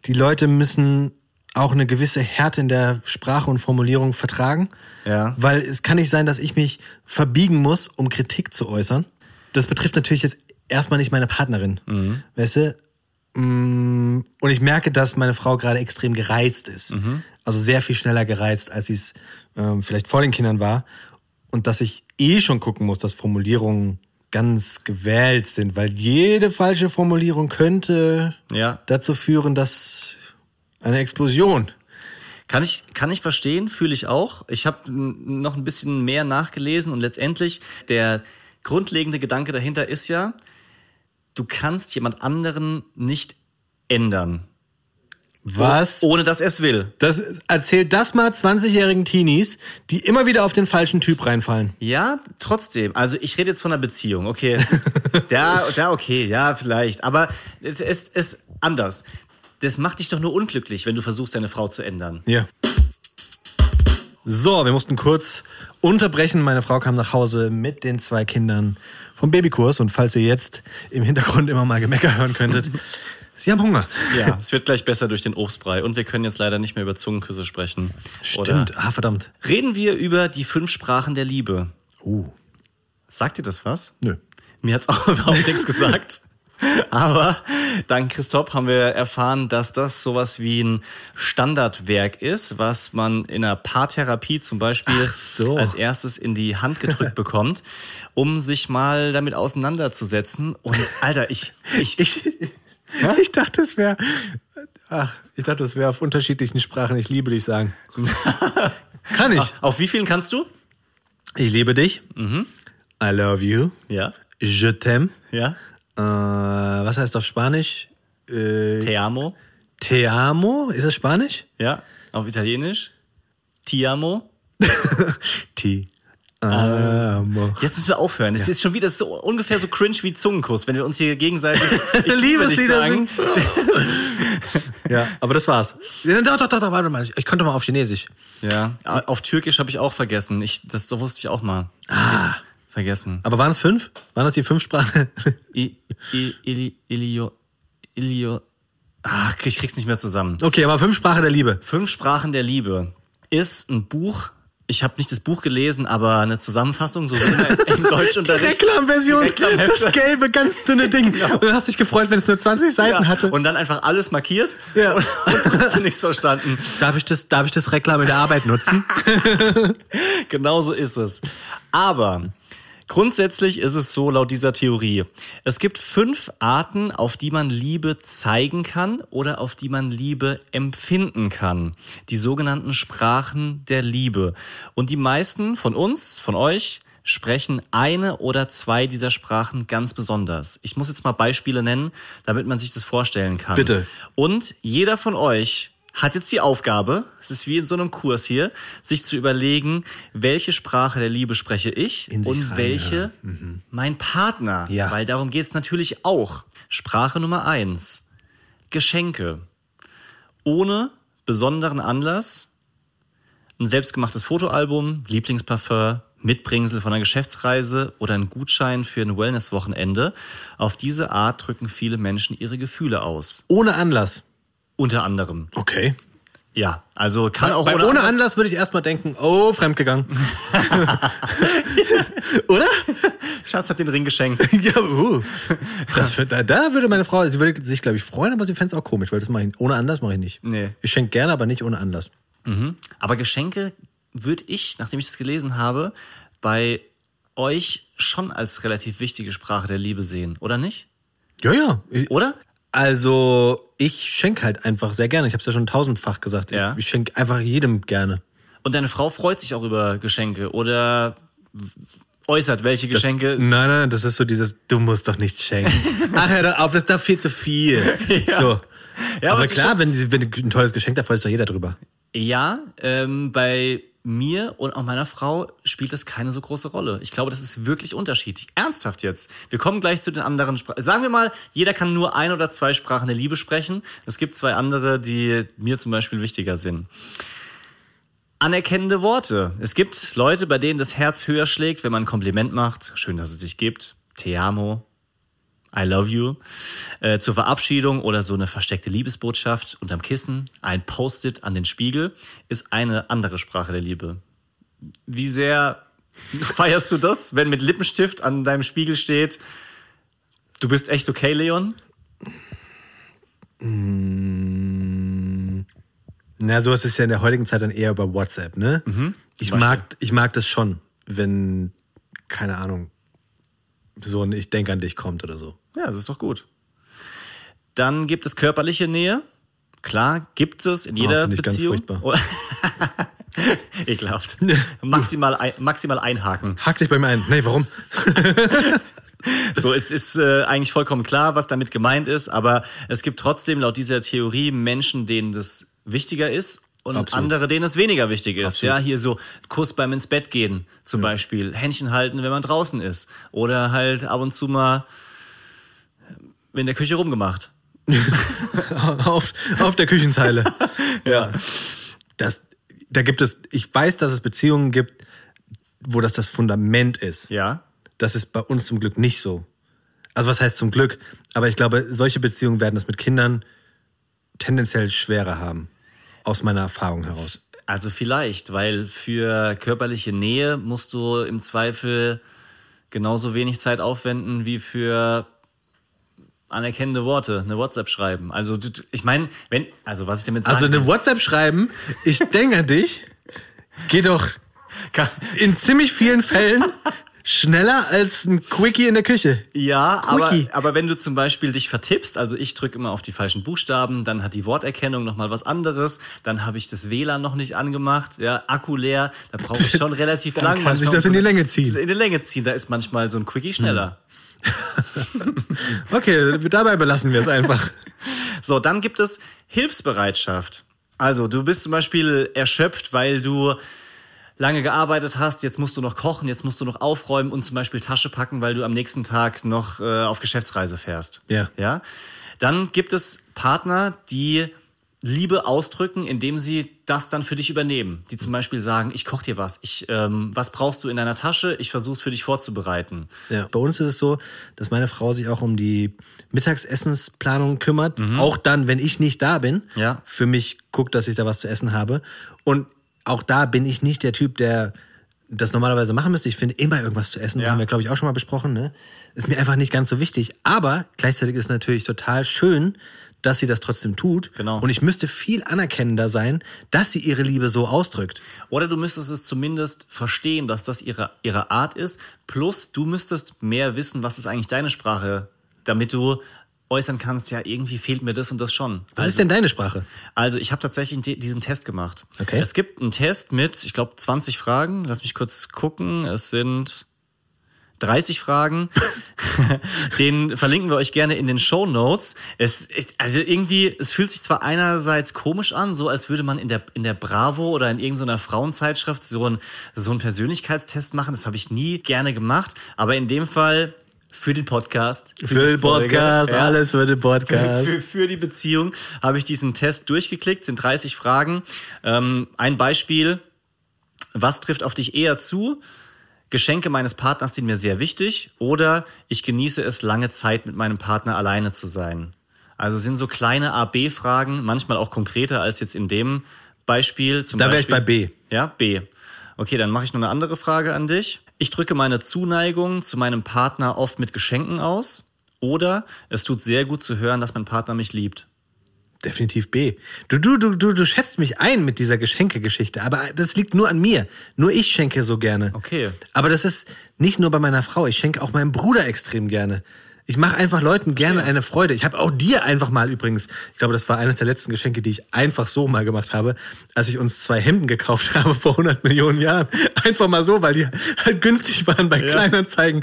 die Leute müssen auch eine gewisse Härte in der Sprache und Formulierung vertragen. Ja. Weil es kann nicht sein, dass ich mich verbiegen muss, um Kritik zu äußern. Das betrifft natürlich jetzt erstmal nicht meine Partnerin. Weißt du? Mm, Und ich merke, dass meine Frau gerade extrem gereizt ist. Also sehr viel schneller gereizt, als sie es ähm, vielleicht vor den Kindern war. Und dass ich eh schon gucken muss, dass Formulierungen ganz gewählt sind, weil jede falsche Formulierung könnte Ja. dazu führen, dass eine Explosion. Kann ich, kann ich verstehen, fühle ich auch. Ich habe noch ein bisschen mehr nachgelesen und letztendlich der grundlegende Gedanke dahinter ist ja, du kannst jemand anderen nicht ändern, Was? ohne dass er es will. Das, erzählt das mal 20-jährigen Teenies, die immer wieder auf den falschen Typ reinfallen. Ja, trotzdem. Also ich rede jetzt von einer Beziehung, okay. ja, ja, okay, ja, vielleicht. Aber es ist, ist anders. Das macht dich doch nur unglücklich, wenn du versuchst, deine Frau zu ändern. Ja. So, wir mussten kurz unterbrechen. Meine Frau kam nach Hause mit den zwei Kindern vom Babykurs. Und falls ihr jetzt im Hintergrund immer mal Gemecker hören könntet, Sie haben Hunger. Ja, es wird gleich besser durch den Obstbrei. Und wir können jetzt leider nicht mehr über Zungenküsse sprechen. Stimmt. Ah, verdammt. reden wir über die fünf Sprachen der Liebe. Uh. Sagt dir das was? Nö. Mir hat's auch überhaupt nichts gesagt. Aber dank Christoph haben wir erfahren, dass das sowas wie ein Standardwerk ist, was man in einer Paartherapie zum Beispiel so. als erstes in die Hand gedrückt bekommt, um sich mal damit auseinanderzusetzen. Und Alter, ich, ich, Ich, ich dachte, es wäre. Ach, ich dachte, es wäre auf unterschiedlichen Sprachen. Ich liebe dich sagen. Kann ich. auf wie vielen kannst du? Ich liebe dich. I love you. Ja, Je t'aime. ja. Äh, was heißt auf Spanisch? Äh, Te amo. te amo? Ist das Spanisch? Ja, auf Italienisch. Ti amo. Ti amo. Jetzt müssen wir aufhören. Es ist schon wieder so ungefähr so cringe wie Zungenkuss, wenn wir uns hier gegenseitig ich Liebeslieder sagen. Ja, aber das war's. Ja, Doch, doch, doch, doch, warte mal. Ich konnte mal auf Chinesisch. Ja, auf Türkisch habe ich auch vergessen. Ich, das, das wusste ich auch mal. Mist, vergessen. Aber waren es fünf? Waren das die fünf Sprachen? Ilio, Ilio. Ach, ich krieg's nicht mehr zusammen. Okay, aber fünf Sprachen der Liebe. Fünf Sprachen der Liebe ist ein Buch. Ich habe nicht das Buch gelesen, aber eine Zusammenfassung, so wie immer im Deutschunterricht. Reklamversion. Die Reklamhefte. Das gelbe, ganz dünne Ding. Und du hast dich gefreut, wenn es nur 20 Seiten Ja, hatte. und dann einfach alles markiert Ja. und, und trotzdem nichts verstanden. darf ich das, darf ich das Reklam in der Arbeit nutzen? Genau so ist es. Aber grundsätzlich ist es so laut dieser Theorie. Es gibt fünf Arten, auf die man Liebe zeigen kann oder auf die man Liebe empfinden kann. Die sogenannten Sprachen der Liebe. Und die meisten von uns, von euch, sprechen eine oder zwei dieser Sprachen ganz besonders. Ich muss jetzt mal Beispiele nennen, damit man sich das vorstellen kann. Bitte. Und jeder von euch hat jetzt die Aufgabe, es ist wie in so einem Kurs hier, sich zu überlegen, welche Sprache der Liebe spreche ich und reinhören. welche mein Partner. Ja. Weil darum geht es natürlich auch. Sprache Nummer eins: Geschenke. Ohne besonderen Anlass, ein selbstgemachtes Fotoalbum, Lieblingsparfum, Mitbringsel von einer Geschäftsreise oder ein Gutschein für ein Wellnesswochenende. Auf diese Art drücken viele Menschen ihre Gefühle aus. Ohne Anlass. Unter anderem. Okay. Ja, also kann auch Bei ohne, ohne Anlass- Anlass würde ich erstmal denken, oh, fremdgegangen. Oder? Schatz hat den Ring geschenkt. ja, uh. Das, für- da, da würde meine Frau, sie würde sich, glaube ich, freuen, aber sie fände es auch komisch, weil das mache ich, ohne Anlass mache ich nicht. Nee. Ich schenke gerne, aber nicht ohne Anlass. Aber Geschenke würde ich, nachdem ich das gelesen habe, bei euch schon als relativ wichtige Sprache der Liebe sehen, oder nicht? Ja, ja. Ich- Oder? Also, ich schenke halt einfach sehr gerne. Ich habe es ja schon tausendfach gesagt. Ja. Ich, ich schenke einfach jedem gerne. Und deine Frau freut sich auch über Geschenke oder äußert welche Geschenke. Nein, nein, das ist so dieses, du musst doch nichts schenken. Ach, hör doch auf, das ist doch viel zu viel. So. Ja, aber klar, wenn, wenn du ein tolles Geschenk, da freut sich doch jeder drüber. Ja, ähm, bei mir und auch meiner Frau spielt das keine so große Rolle. Ich glaube, das ist wirklich unterschiedlich. Ernsthaft jetzt. Wir kommen gleich zu den anderen Sprachen. Sagen wir mal, jeder kann nur ein oder zwei Sprachen der Liebe sprechen. Es gibt zwei andere, die mir zum Beispiel wichtiger sind. Anerkennende Worte. Es gibt Leute, bei denen das Herz höher schlägt, wenn man ein Kompliment macht. Schön, dass es sich gibt. Te amo. I love you. Äh, zur Verabschiedung oder so eine versteckte Liebesbotschaft unterm Kissen, ein Post-it an den Spiegel, ist eine andere Sprache der Liebe. Wie sehr feierst du das, wenn mit Lippenstift an deinem Spiegel steht, du bist echt okay, Leon? Na, sowas ist ja in der heutigen Zeit dann eher über WhatsApp, ne? ich, Beispiel. mag, ich mag das schon, wenn, keine Ahnung, so ein Ich denke an dich kommt oder so. Ja, das ist doch gut. Dann gibt es körperliche Nähe. Klar, gibt es in jeder finde ich ganz Beziehung. furchtbar. Oh. Ekelhaft. maximal, ein, maximal einhaken. Hack dich bei mir ein. Nee, warum? So, es ist äh, eigentlich vollkommen klar, was damit gemeint ist, aber es gibt trotzdem laut dieser Theorie Menschen, denen das wichtiger ist und Absolut. andere, denen es weniger wichtig ist. Absolut. Ja, hier so Kuss beim ins Bett gehen zum Beispiel, Händchen halten, wenn man draußen ist oder halt ab und zu mal in der Küche rumgemacht. auf, auf der Küchenzeile. ja. Das, da gibt es, ich weiß, dass es Beziehungen gibt, wo das das Fundament ist. Ja. Das ist bei uns zum Glück nicht so. Also was heißt zum Glück? Aber ich glaube, solche Beziehungen werden es mit Kindern tendenziell schwerer haben. Aus meiner Erfahrung heraus. Also vielleicht, weil für körperliche Nähe musst du im Zweifel genauso wenig Zeit aufwenden wie für anerkennende Worte, eine WhatsApp schreiben. Also ich meine, wenn, also was ich damit sagen Also eine WhatsApp schreiben, ich denke an dich, geht doch in ziemlich vielen Fällen schneller als ein Quickie in der Küche. Ja, aber, Quickie. aber wenn du zum Beispiel dich vertippst, also ich drücke immer auf die falschen Buchstaben, dann hat die Worterkennung nochmal was anderes, dann habe ich das WLAN noch nicht angemacht, ja, Akku leer, da brauche ich schon relativ Dann lang. kann manchmal sich das in die Länge ziehen. In die Länge ziehen, da ist manchmal so ein Quickie schneller. Okay, dabei belassen wir es einfach. So, dann gibt es Hilfsbereitschaft. Also, du bist zum Beispiel erschöpft, weil du lange gearbeitet hast, jetzt musst du noch kochen, jetzt musst du noch aufräumen und zum Beispiel Tasche packen, weil du am nächsten Tag noch äh, auf Geschäftsreise fährst. Ja. ja. Dann gibt es Partner, die Liebe ausdrücken, indem sie das dann für dich übernehmen. Die zum Beispiel sagen, ich koche dir was, ich, ähm, was brauchst du in deiner Tasche, ich versuche es für dich vorzubereiten. Ja. Bei uns ist es so, dass meine Frau sich auch um die Mittagsessensplanung kümmert. Auch dann, wenn ich nicht da bin. Ja. Für mich guckt, dass ich da was zu essen habe. Und auch da bin ich nicht der Typ, der das normalerweise machen müsste. Ich finde immer irgendwas zu essen. Ja. Haben wir, glaube ich, auch schon mal besprochen. Ne? Ist mir einfach nicht ganz so wichtig. Aber gleichzeitig ist es natürlich total schön, dass sie das trotzdem tut. Genau. Und ich müsste viel anerkennender sein, dass sie ihre Liebe so ausdrückt. Oder du müsstest es zumindest verstehen, dass das ihre, ihre Art ist. Plus, du müsstest mehr wissen, was ist eigentlich deine Sprache, damit du äußern kannst, ja, irgendwie fehlt mir das und das schon. Was ist denn deine Sprache? Also ich habe tatsächlich di- diesen Test gemacht. Okay. Es gibt einen Test mit, ich glaube, 20 Fragen. Lass mich kurz gucken. Es sind 30 Fragen. Den verlinken wir euch gerne in den Show Notes. Es, also irgendwie, es fühlt sich zwar einerseits komisch an, so als würde man in der, in der Bravo oder in irgendeiner Frauenzeitschrift so, ein, so einen Persönlichkeitstest machen. Das habe ich nie gerne gemacht. Aber in dem Fall für den Podcast. Für die den Podcast, ja. alles für den Podcast. Für, für die Beziehung habe ich diesen Test durchgeklickt, sind 30 Fragen. Ähm, ein Beispiel, was trifft auf dich eher zu? Geschenke meines Partners sind mir sehr wichtig oder ich genieße es, lange Zeit mit meinem Partner alleine zu sein. Also sind so kleine A-B-Fragen, manchmal auch konkreter als jetzt in dem Beispiel. Zum Da wäre ich bei B. Ja, B. Okay, dann mache ich noch eine andere Frage an dich. Ich drücke meine Zuneigung zu meinem Partner oft mit Geschenken aus. Oder es tut sehr gut zu hören, dass mein Partner mich liebt. Definitiv B. Du, du, du, du, du schätzt mich ein mit dieser Geschenkegeschichte, aber das liegt nur an mir. Nur ich schenke so gerne. Okay. Aber das ist nicht nur bei meiner Frau, ich schenke auch meinem Bruder extrem gerne. Ich mache einfach Leuten gerne eine Freude. Ich habe auch dir einfach mal übrigens, ich glaube, das war eines der letzten Geschenke, die ich einfach so mal gemacht habe, als ich uns zwei Hemden gekauft habe vor 100 Millionen Jahren. Einfach mal so, weil die halt günstig waren bei Kleinanzeigen.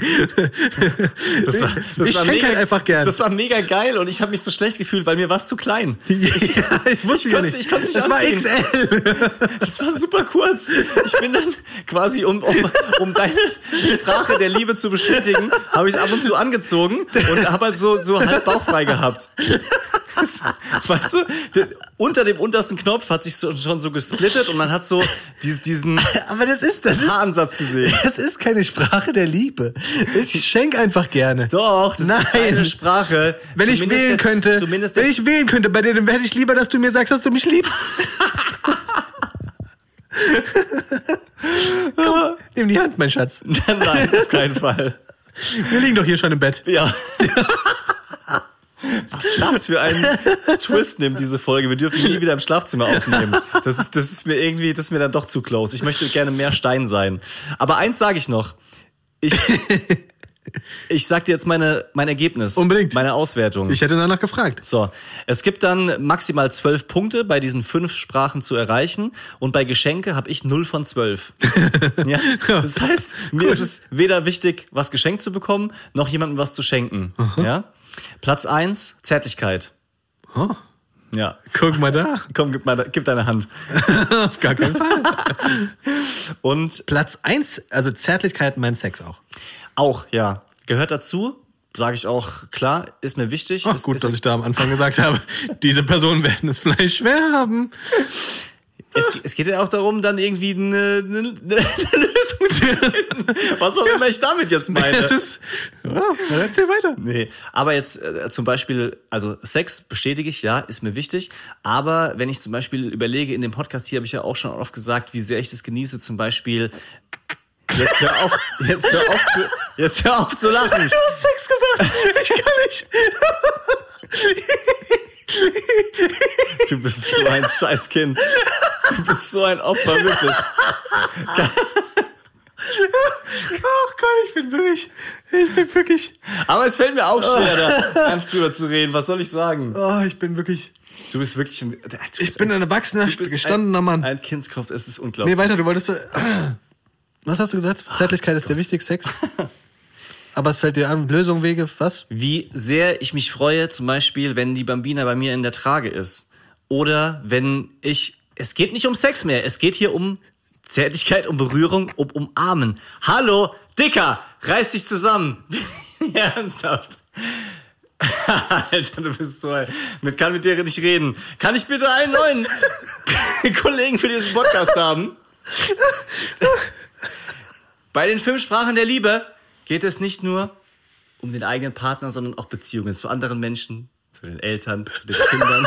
Das war, das ich war schenke halt einfach gerne. Das war mega geil und ich habe mich so schlecht gefühlt, weil mir war es zu klein. ja, ich wusste ich ja nicht. ich konnte nicht das war anziehen. XL. Das war super kurz. Ich bin dann quasi, um, um, um deine Sprache der Liebe zu bestätigen, habe ich es ab und zu angezogen und habe halt so, so halb bauchfrei gehabt. Weißt du, unter dem untersten Knopf hat sich so, schon so gesplittet und man hat so dies, diesen Aber das ist, das ist, Haaransatz gesehen. das ist keine Sprache der Liebe. Ich schenke einfach gerne. Doch, das ist Nein. eine Sprache. Wenn ich Zumindest wählen der- könnte, zumindest wenn ich wählen könnte, bei dir, dann werde ich lieber, dass du mir sagst, dass du mich liebst. Komm, nimm die Hand, mein Schatz. Nein, auf keinen Fall. Wir liegen doch hier schon im Bett. Ja. Was das für einen Twist nimmt, diese Folge. Wir dürfen nie wieder im Schlafzimmer aufnehmen. Das ist, das ist mir irgendwie, das ist mir dann doch zu close. Ich möchte gerne mehr Stein sein. Aber eins sage ich noch. Ich, ich sag dir jetzt meine, mein Ergebnis. Unbedingt. Meine Auswertung. Ich hätte danach gefragt. So, es gibt dann maximal zwölf Punkte bei diesen fünf Sprachen zu erreichen und bei Geschenke habe ich 0 von 12. ja? Das heißt, mir ist es weder wichtig, was geschenkt zu bekommen, noch jemandem was zu schenken. Ja? Platz eins Zärtlichkeit. Oh, Ja. guck mal da. Komm, gib, mal, gib deine Hand. Auf gar keinen Fall. Und Platz eins, also Zärtlichkeit, mein Sex auch. auch, ja, gehört dazu, sage ich auch klar, ist mir wichtig. Ach, ist, gut, ist, dass ich da am Anfang gesagt habe, diese Personen werden es vielleicht schwer haben. Es, es geht ja auch darum, dann irgendwie eine, eine, eine Lösung zu finden. Was auch immer ich damit jetzt meine. Es ist. Ja, dann erzähl weiter. Nee, aber jetzt äh, zum Beispiel, also Sex bestätige ich, ja, ist mir wichtig. Aber wenn ich zum Beispiel überlege, in dem Podcast hier habe ich ja auch schon oft gesagt, wie sehr ich das genieße, zum Beispiel. Jetzt hör auf, jetzt hör auf, zu, jetzt hör auf zu lachen. Du hast Sex gesagt. Ich kann nicht. Du bist so ein Scheißkind. Du bist so ein Opfer, wirklich. Oh Gott, ich bin wirklich. Ich bin wirklich. Aber es fällt mir auch schwer, da ernst drüber zu reden. Was soll ich sagen? Oh, ich bin wirklich. Du bist wirklich ein. Du Ich bin ein erwachsener, gestandener ein, Mann. Ein Kindskopf, es ist unglaublich. Nee, weiter, du wolltest. Was hast du gesagt? Zärtlichkeit ist dir wichtig, Sex. Aber es fällt dir an, Lösung, Wege, was? Wie sehr ich mich freue, zum Beispiel, wenn die Bambina bei mir in der Trage ist. Oder wenn ich. Es geht nicht um Sex mehr, es geht hier um Zärtlichkeit, um Berührung, um Umarmen. Hallo, Dicker, reiß dich zusammen. ernsthaft. Alter, du bist so. Mit kann mit dir nicht reden. Kann ich bitte einen neuen Kollegen für diesen Podcast haben? Bei den fünf Sprachen der Liebe geht es nicht nur um den eigenen Partner, sondern auch Beziehungen zu anderen Menschen, zu den Eltern, zu den Kindern.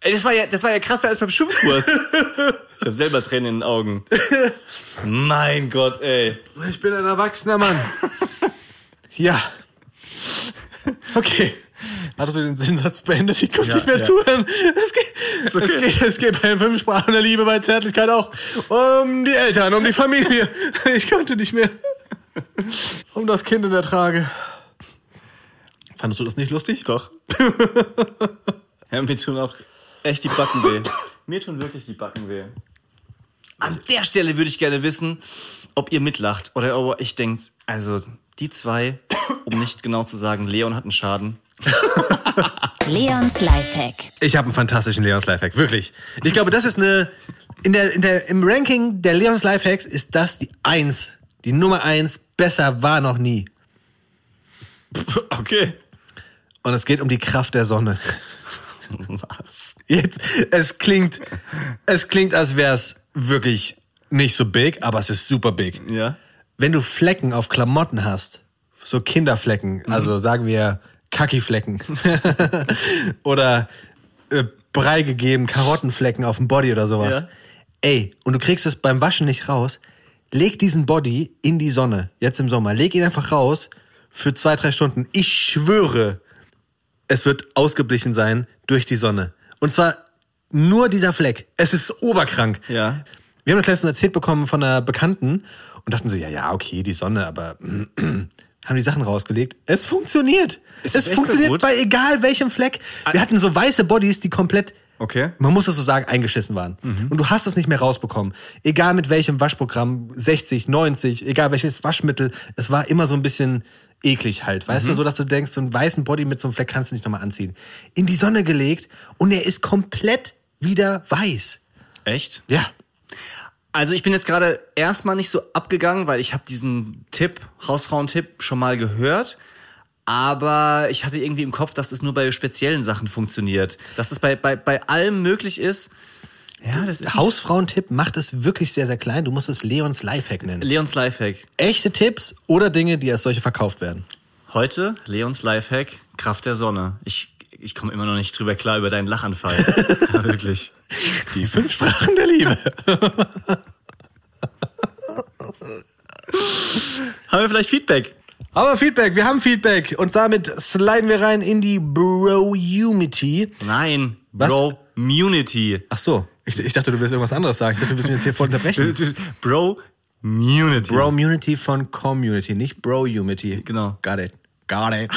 Ey, das war ja, das war ja krasser als beim Schwimmkurs. Ich habe selber Tränen in den Augen. Mein Gott, ey. Ich bin ein erwachsener Mann. Ja. Okay. Hattest du den Sinnsatz beendet? Ich konnte Ja, nicht mehr ja. zuhören. Es geht, okay. es, geht, es geht bei den fünf Sprachen der Liebe, bei Zärtlichkeit auch um die Eltern, um die Familie. Ich konnte nicht mehr. Um das Kind in der Trage. Fandest du das nicht lustig? Doch. ja, mir tun auch echt die Backen weh. Mir tun wirklich die Backen weh. An der Stelle würde ich gerne wissen, ob ihr mitlacht oder ob echt denkt, also die zwei, um nicht genau zu sagen, Leon hat einen Schaden. Leons Lifehack. Ich habe einen fantastischen Leons Lifehack, wirklich. Ich glaube, das ist eine. In der, in der, Im Ranking der Leons Lifehacks ist das die Eins. Die Nummer eins. Besser war noch nie. Okay. Und es geht um die Kraft der Sonne. Was? Jetzt, es klingt, es klingt, als wäre es wirklich nicht so big, aber es ist super big. Ja. Wenn du Flecken auf Klamotten hast, so Kinderflecken, also sagen wir Kaki-Flecken oder äh, Brei gegeben, Karottenflecken auf dem Body oder sowas. Ja. Ey, und du kriegst es beim Waschen nicht raus, leg diesen Body in die Sonne, jetzt im Sommer. Leg ihn einfach raus für zwei, drei Stunden. Ich schwöre, es wird ausgeblichen sein durch die Sonne. Und zwar nur dieser Fleck. Es ist oberkrank. Ja. Wir haben das letztens erzählt bekommen von einer Bekannten und dachten so, ja, ja, okay, die Sonne, aber haben die Sachen rausgelegt. Es funktioniert. Ist es so funktioniert gut? bei egal welchem Fleck. Wir hatten so weiße Bodies, die komplett, Okay. man muss es so sagen, eingeschissen waren. Und du hast es nicht mehr rausbekommen. Egal mit welchem Waschprogramm, 60, 90, egal welches Waschmittel, es war immer so ein bisschen eklig halt. Weißt du, so dass du denkst, so einen weißen Body mit so einem Fleck kannst du nicht nochmal anziehen. In die Sonne gelegt und er ist komplett wieder weiß. Echt? Ja. Also ich bin jetzt gerade erstmal nicht so abgegangen, weil ich habe diesen Tipp, Hausfrauentipp, schon mal gehört. Aber ich hatte irgendwie im Kopf, dass es nur bei speziellen Sachen funktioniert. Dass es bei, bei, bei allem möglich ist. Ja, das ist Hausfrauentipp macht es wirklich sehr, sehr klein. Du musst es Leons Lifehack nennen. Leons Lifehack. Echte Tipps oder Dinge, die als solche verkauft werden. Heute Leons Lifehack, Kraft der Sonne. Ich, ich komme immer noch nicht drüber klar über deinen Lachanfall. ja, wirklich. Die fünf Sprachen der Liebe. Haben wir vielleicht Feedback? Aber Feedback, wir haben Feedback. Und damit sliden wir rein in die Bro-Unity. Nein. Was? Bro, Munity. Ach so, ich, ich dachte, du willst irgendwas anderes sagen. Ich dachte, du willst mich jetzt hier voll unterbrechen. Bro, Munity. Bro-Unity von Community, nicht Bro-Unity. Genau. Got it. Got it.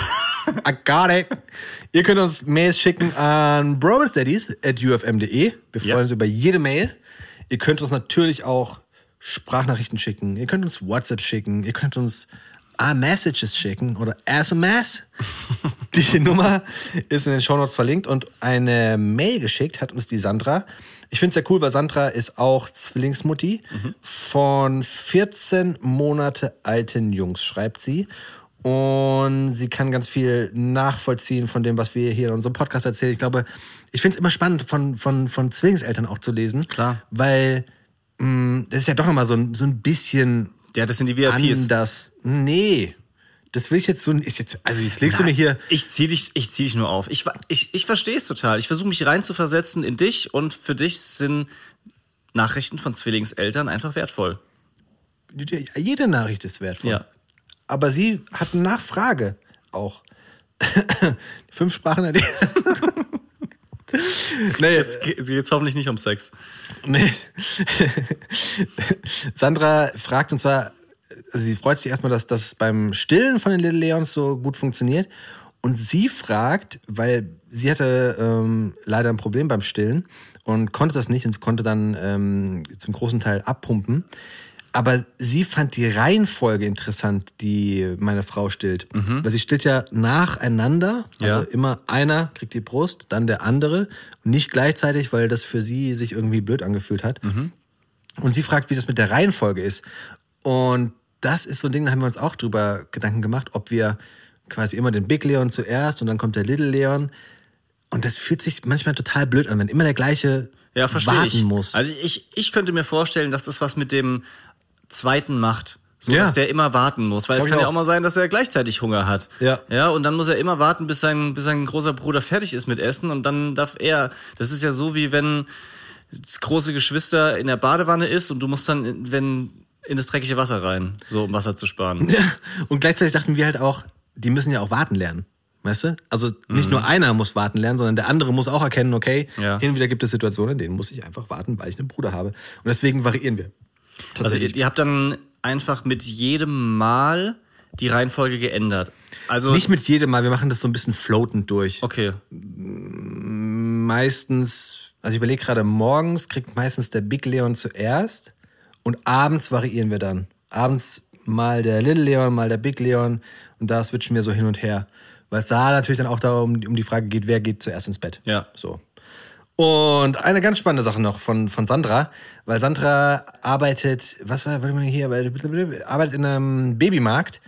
I got it. Ihr könnt uns Mails schicken an bromanstudies.ufm.de. Wir freuen Ja. uns über jede Mail. Ihr könnt uns natürlich auch Sprachnachrichten schicken. Ihr könnt uns WhatsApp schicken. Ihr könnt uns A-Messages schicken oder SMS. Die Nummer ist in den Shownotes verlinkt und eine Mail geschickt hat uns die Sandra. Ich finde es sehr cool, weil Sandra ist auch Zwillingsmutti von 14 Monate alten Jungs, schreibt sie. Und sie kann ganz viel nachvollziehen von dem, was wir hier in unserem Podcast erzählen. Ich glaube, ich finde es immer spannend, von, von, von Zwillingseltern auch zu lesen. Klar. Weil mh, das ist ja doch nochmal so ein, so ein bisschen Ja, das sind die VIPs. anders. Nee. Das will ich jetzt so. Ich jetzt, also jetzt legst du mir hier. Ich zieh dich, ich zieh dich nur auf. Ich, ich, ich verstehe es total. Ich versuche mich reinzuversetzen in dich und für dich sind Nachrichten von Zwillingseltern einfach wertvoll. Jede Nachricht ist wertvoll. Ja. Aber sie hat eine Nachfrage auch. Fünf Sprachen erleben. nee, Jetzt ge- geht's hoffentlich nicht um Sex. nee. Sandra fragt und zwar, sie freut sich erstmal, dass das beim Stillen von den Little Leons so gut funktioniert. Und sie fragt, weil sie hatte ähm, leider ein Problem beim Stillen und konnte das nicht und konnte dann ähm, zum großen Teil abpumpen. Aber sie fand die Reihenfolge interessant, die meine Frau stillt. Weil sie stillt ja nacheinander. Also Ja. immer einer kriegt die Brust, dann der andere. Und nicht gleichzeitig, weil das für sie sich irgendwie blöd angefühlt hat. Und sie fragt, wie das mit der Reihenfolge ist. Und das ist so ein Ding, da haben wir uns auch drüber Gedanken gemacht, ob wir quasi immer den Big Leon zuerst und dann kommt der Little Leon. Und das fühlt sich manchmal total blöd an, wenn immer der gleiche Ja, warten ich. muss. Also ich, ich könnte mir vorstellen, dass das was mit dem zweiten macht. So, Ja. dass der immer warten muss. Weil es Glaub ich kann ja auch. auch mal sein, dass er gleichzeitig Hunger hat. Ja. Ja, und dann muss er immer warten, bis sein, bis sein großer Bruder fertig ist mit Essen und dann darf er. Das ist ja so, wie wenn das große Geschwister in der Badewanne ist und du musst dann, wenn, in das dreckige Wasser rein, so um Wasser zu sparen. Und gleichzeitig dachten wir halt auch, die müssen ja auch warten lernen. Weißt du? Also nicht nur einer muss warten lernen, sondern der andere muss auch erkennen, okay, Mhm. Ja. hin und wieder gibt es Situationen, in denen muss ich einfach warten, weil ich einen Bruder habe. Und deswegen variieren wir. Also ihr, ihr habt dann einfach mit jedem Mal die Reihenfolge geändert. Also Nicht mit jedem Mal, wir machen das so ein bisschen floatend durch. okay. Meistens, also ich überlege gerade, morgens kriegt meistens der Big Leon zuerst und abends variieren wir dann. Abends mal der Little Leon, mal der Big Leon und da switchen wir so hin und her. Weil es da natürlich dann auch darum um die Frage geht, wer geht zuerst ins Bett. Ja. So. Und eine ganz spannende Sache noch von, von Sandra, weil Sandra arbeitet, was war, warte mal hier, arbeitet in einem Babymarkt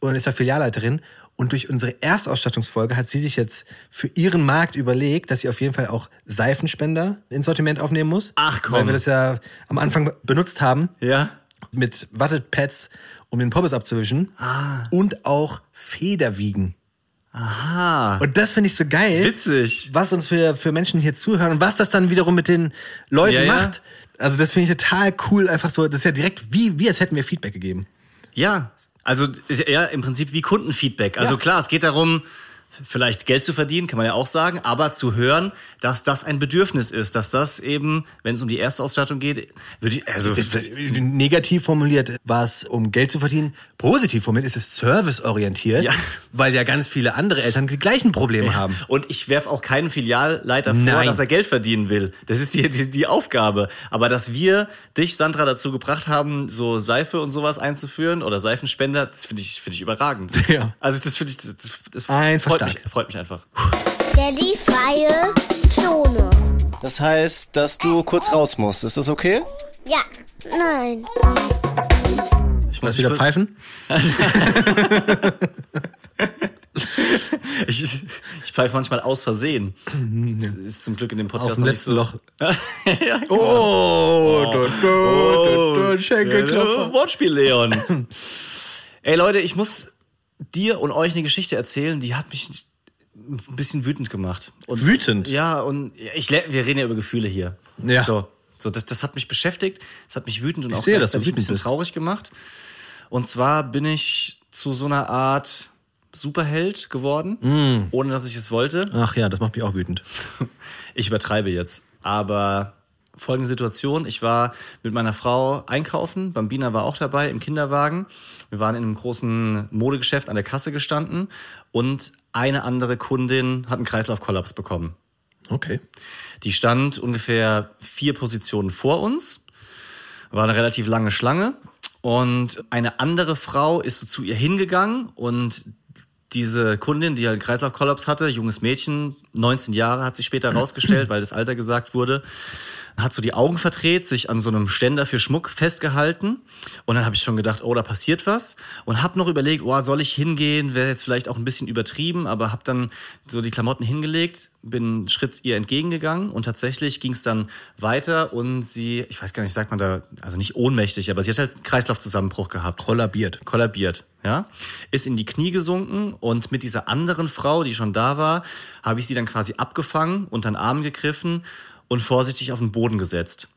und ist da Filialleiterin. Und durch unsere Erstausstattungsfolge hat sie sich jetzt für ihren Markt überlegt, dass sie auf jeden Fall auch Seifenspender ins Sortiment aufnehmen muss. Ach, komm. Weil wir das ja am Anfang benutzt haben Ja. mit Wattepads, um den Pommes abzuwischen. Ah. Und auch Federwiegen. Aha. Und das finde ich so geil. Witzig. Was uns für, für Menschen hier zuhören und was das dann wiederum mit den Leuten Ja, ja. macht. Also das finde ich total cool. Einfach so, das ist ja direkt wie, wie als hätten wir Feedback gegeben. Ja, also ja im Prinzip wie Kundenfeedback. Also Ja. klar, es geht darum, vielleicht Geld zu verdienen, kann man ja auch sagen, aber zu hören, dass das ein Bedürfnis ist, dass das eben, wenn es um die Erstausstattung geht, würde ich, also Negativ formuliert war es, um Geld zu verdienen. Positiv formuliert ist es serviceorientiert, Ja. weil ja ganz viele andere Eltern die gleichen Probleme haben. Und ich werf auch keinen Filialleiter vor, Nein. dass er Geld verdienen will. Das ist die, die, die Aufgabe. Aber dass wir dich, Sandra, dazu gebracht haben, so Seife und sowas einzuführen oder Seifenspender, das finde ich, finde ich überragend. Ja. Also das finde ich, das, das Einfach freut, mich, freut mich einfach. Daddy freie Zone. Das heißt, dass du kurz raus musst. Ist das okay? Ja, nein. Ich Muss wieder kurz- pfeifen? Ich, ich pfeife manchmal aus Versehen. Das ist zum Glück in dem Podcast Auf dem noch letzten nicht so. Loch. ja, genau. Oh, du, du, du, du, Schenkelklopfer. Ja, Wortspiel, Leon. Ey, Leute, ich muss dir und euch eine Geschichte erzählen, die hat mich ein bisschen wütend gemacht. Und, Wütend? Ja, und ich, wir reden ja über Gefühle hier. Ja. So, so das, das hat mich beschäftigt, das hat mich wütend und Ich auch sehe, gleichzeitig ein bisschen bist. traurig gemacht. Und zwar bin ich zu so einer Art Superheld geworden, Mm. ohne dass ich es wollte. Ach ja, das macht mich auch wütend. Ich übertreibe jetzt, aber folgende Situation. Ich war mit meiner Frau einkaufen. Bambina war auch dabei im Kinderwagen. Wir waren in einem großen Modegeschäft an der Kasse gestanden und eine andere Kundin hat einen Kreislaufkollaps bekommen. Okay. Die stand ungefähr vier Positionen vor uns. War eine relativ lange Schlange. Und eine andere Frau ist so zu ihr hingegangen und diese Kundin, die halt einen Kreislaufkollaps hatte, junges Mädchen, 19 Jahre, hat sich später herausgestellt, weil das Alter gesagt wurde, hat so die Augen verdreht, sich an so einem Ständer für Schmuck festgehalten. Und dann habe ich schon gedacht, oh, da passiert was. Und habe noch überlegt, oh, soll ich hingehen? Wäre jetzt vielleicht auch ein bisschen übertrieben, aber habe dann so die Klamotten hingelegt, bin einen Schritt ihr entgegengegangen und tatsächlich ging es dann weiter und sie, ich weiß gar nicht, sagt man da, also nicht ohnmächtig, aber sie hat halt einen Kreislaufzusammenbruch gehabt. Kollabiert. Kollabiert, ja. Ist in die Knie gesunken und mit dieser anderen Frau, die schon da war, habe ich sie dann quasi abgefangen, unter den Arm gegriffen und vorsichtig auf den Boden gesetzt.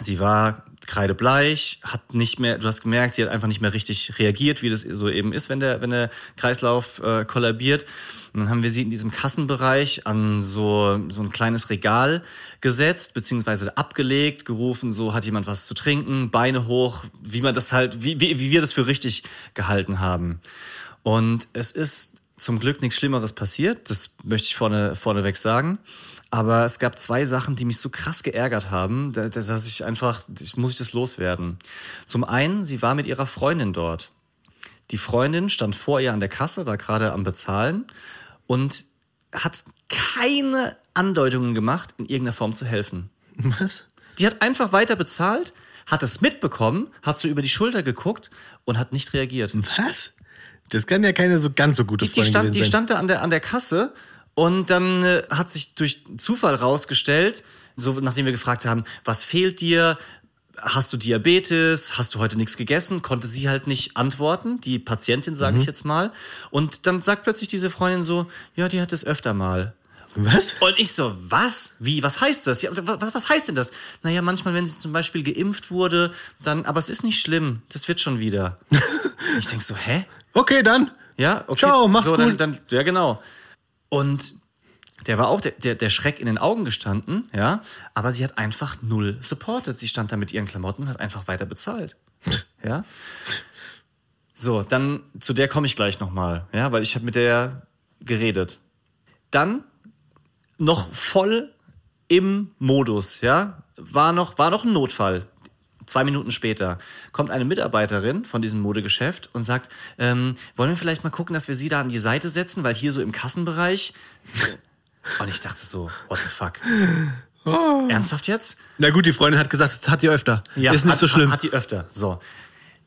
Sie war kreidebleich, hat nicht mehr, du hast gemerkt, sie hat einfach nicht mehr richtig reagiert, wie das so eben ist, wenn der, wenn der Kreislauf äh, kollabiert. Und dann haben wir sie in diesem Kassenbereich an so, so ein kleines Regal gesetzt, beziehungsweise abgelegt, gerufen, so hat jemand was zu trinken, Beine hoch, wie man das halt, wie, wie, wie wir das für richtig gehalten haben. Und es ist zum Glück nichts Schlimmeres passiert, das möchte ich vorne, vorneweg sagen. Aber es gab zwei Sachen, die mich so krass geärgert haben, da- da- dass ich einfach, ich, muss ich das loswerden. Zum einen, sie war mit ihrer Freundin dort. Die Freundin stand vor ihr an der Kasse, war gerade am Bezahlen und hat keine Andeutungen gemacht, in irgendeiner Form zu helfen. Was? Die hat einfach weiter bezahlt, hat es mitbekommen, hat so über die Schulter geguckt und hat nicht reagiert. Was? Das kann ja keine so ganz so gute Die, die, Freundin stand, die stand da an der, an der Kasse und dann äh, hat sich durch Zufall rausgestellt, so nachdem wir gefragt haben, was fehlt dir? Hast du Diabetes? Hast du heute nichts gegessen? Konnte sie halt nicht antworten, die Patientin, sage Mhm. ich jetzt mal. Und dann sagt plötzlich diese Freundin so, ja, die hat es öfter mal. Was? Und ich so, was? Wie? Was heißt das? Ja, was, was heißt denn das? Naja, manchmal, wenn sie zum Beispiel geimpft wurde, dann, aber es ist nicht schlimm, das wird schon wieder. ich denk so, hä? Okay, dann. Ja, okay. Ciao, macht's so, Dann, gut. dann, ja, genau. Und der war auch der, der, der Schreck in den Augen gestanden, ja, aber sie hat einfach null supported. Sie stand da mit ihren Klamotten und hat einfach weiter bezahlt. ja. So, dann zu der komme ich gleich nochmal, ja, weil ich habe mit der geredet. Dann noch voll im Modus, ja, war noch, war noch ein Notfall. Zwei Minuten später kommt eine Mitarbeiterin von diesem Modegeschäft und sagt, ähm, wollen wir vielleicht mal gucken, dass wir sie da an die Seite setzen, weil hier so im Kassenbereich. Und ich dachte so, what the fuck? Ernsthaft jetzt? Na gut, die Freundin hat gesagt, das hat die öfter. ist nicht hat, so schlimm. Hat, hat die öfter. So.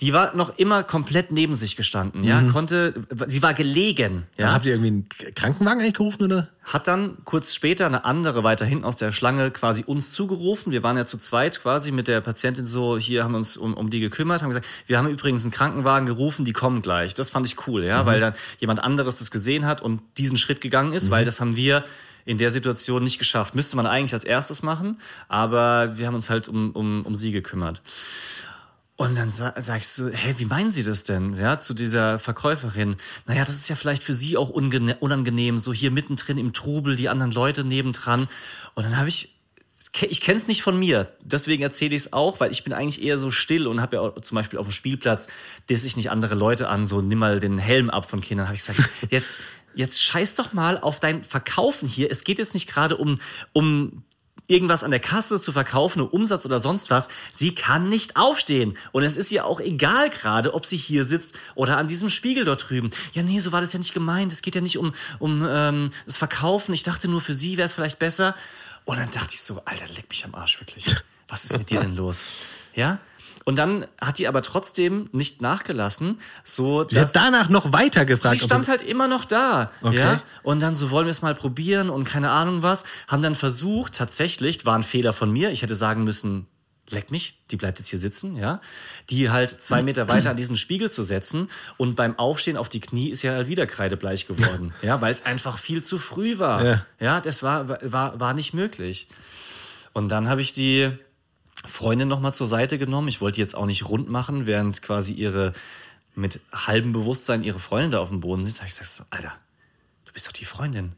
Die war noch immer komplett neben sich gestanden, ja, konnte, sie war gelegen, ja. Habt ihr irgendwie einen Krankenwagen eigentlich gerufen, oder? hat dann kurz später eine andere weiter hinten aus der Schlange quasi uns zugerufen. Wir waren ja zu zweit quasi mit der Patientin so, hier haben wir uns um, um die gekümmert, haben gesagt, wir haben übrigens einen Krankenwagen gerufen, die kommen gleich. Das fand ich cool, ja, weil dann jemand anderes das gesehen hat und diesen Schritt gegangen ist, weil das haben wir in der Situation nicht geschafft. Müsste man eigentlich als erstes machen, aber wir haben uns halt um, um, um sie gekümmert. Und dann sa sag ich so, hä, wie meinen Sie das denn? Ja, zu dieser Verkäuferin. Naja, das ist ja vielleicht für Sie auch unangenehm, so hier mittendrin im Trubel, die anderen Leute nebendran. Und dann habe ich, ich kenne es nicht von mir, deswegen erzähle ich es auch, weil ich bin eigentlich eher so still und habe ja auch zum Beispiel auf dem Spielplatz, disse ich nicht andere Leute an, so nimm mal den Helm ab von Kindern. Habe ich gesagt, jetzt, jetzt scheiß doch mal auf dein Verkaufen hier. Es geht jetzt nicht gerade um, um irgendwas an der Kasse zu verkaufen, einen Umsatz oder sonst was. Sie kann nicht aufstehen. Und es ist ihr auch egal gerade, ob sie hier sitzt oder an diesem Spiegel dort drüben. Ja, nee, so war das ja nicht gemeint. Es geht ja nicht um, um ähm, das Verkaufen. Ich dachte nur, für sie wäre es vielleicht besser. Und dann dachte ich so, Alter, leck mich am Arsch wirklich. Was ist mit dir denn los? Ja? Und dann hat die aber trotzdem nicht nachgelassen, so Sie hat danach noch weiter gefragt. Sie stand halt immer noch da. Okay. Ja? Und dann so, wollen wir es mal probieren und keine Ahnung was. Haben dann versucht, tatsächlich, war ein Fehler von mir. Ich hätte sagen müssen, leck mich, die bleibt jetzt hier sitzen, ja. Die halt zwei Meter weiter an diesen Spiegel zu setzen und beim Aufstehen auf die Knie ist ja halt wieder kreidebleich geworden, ja, weil es einfach viel zu früh war. Ja. ja, das war, war, war nicht möglich. Und dann habe ich die Freundin noch mal zur Seite genommen. Ich wollte jetzt auch nicht rund machen, während quasi ihre mit halbem Bewusstsein ihre Freundin da auf dem Boden sitzt. Habe ich gesagt, Alter, du bist doch die Freundin.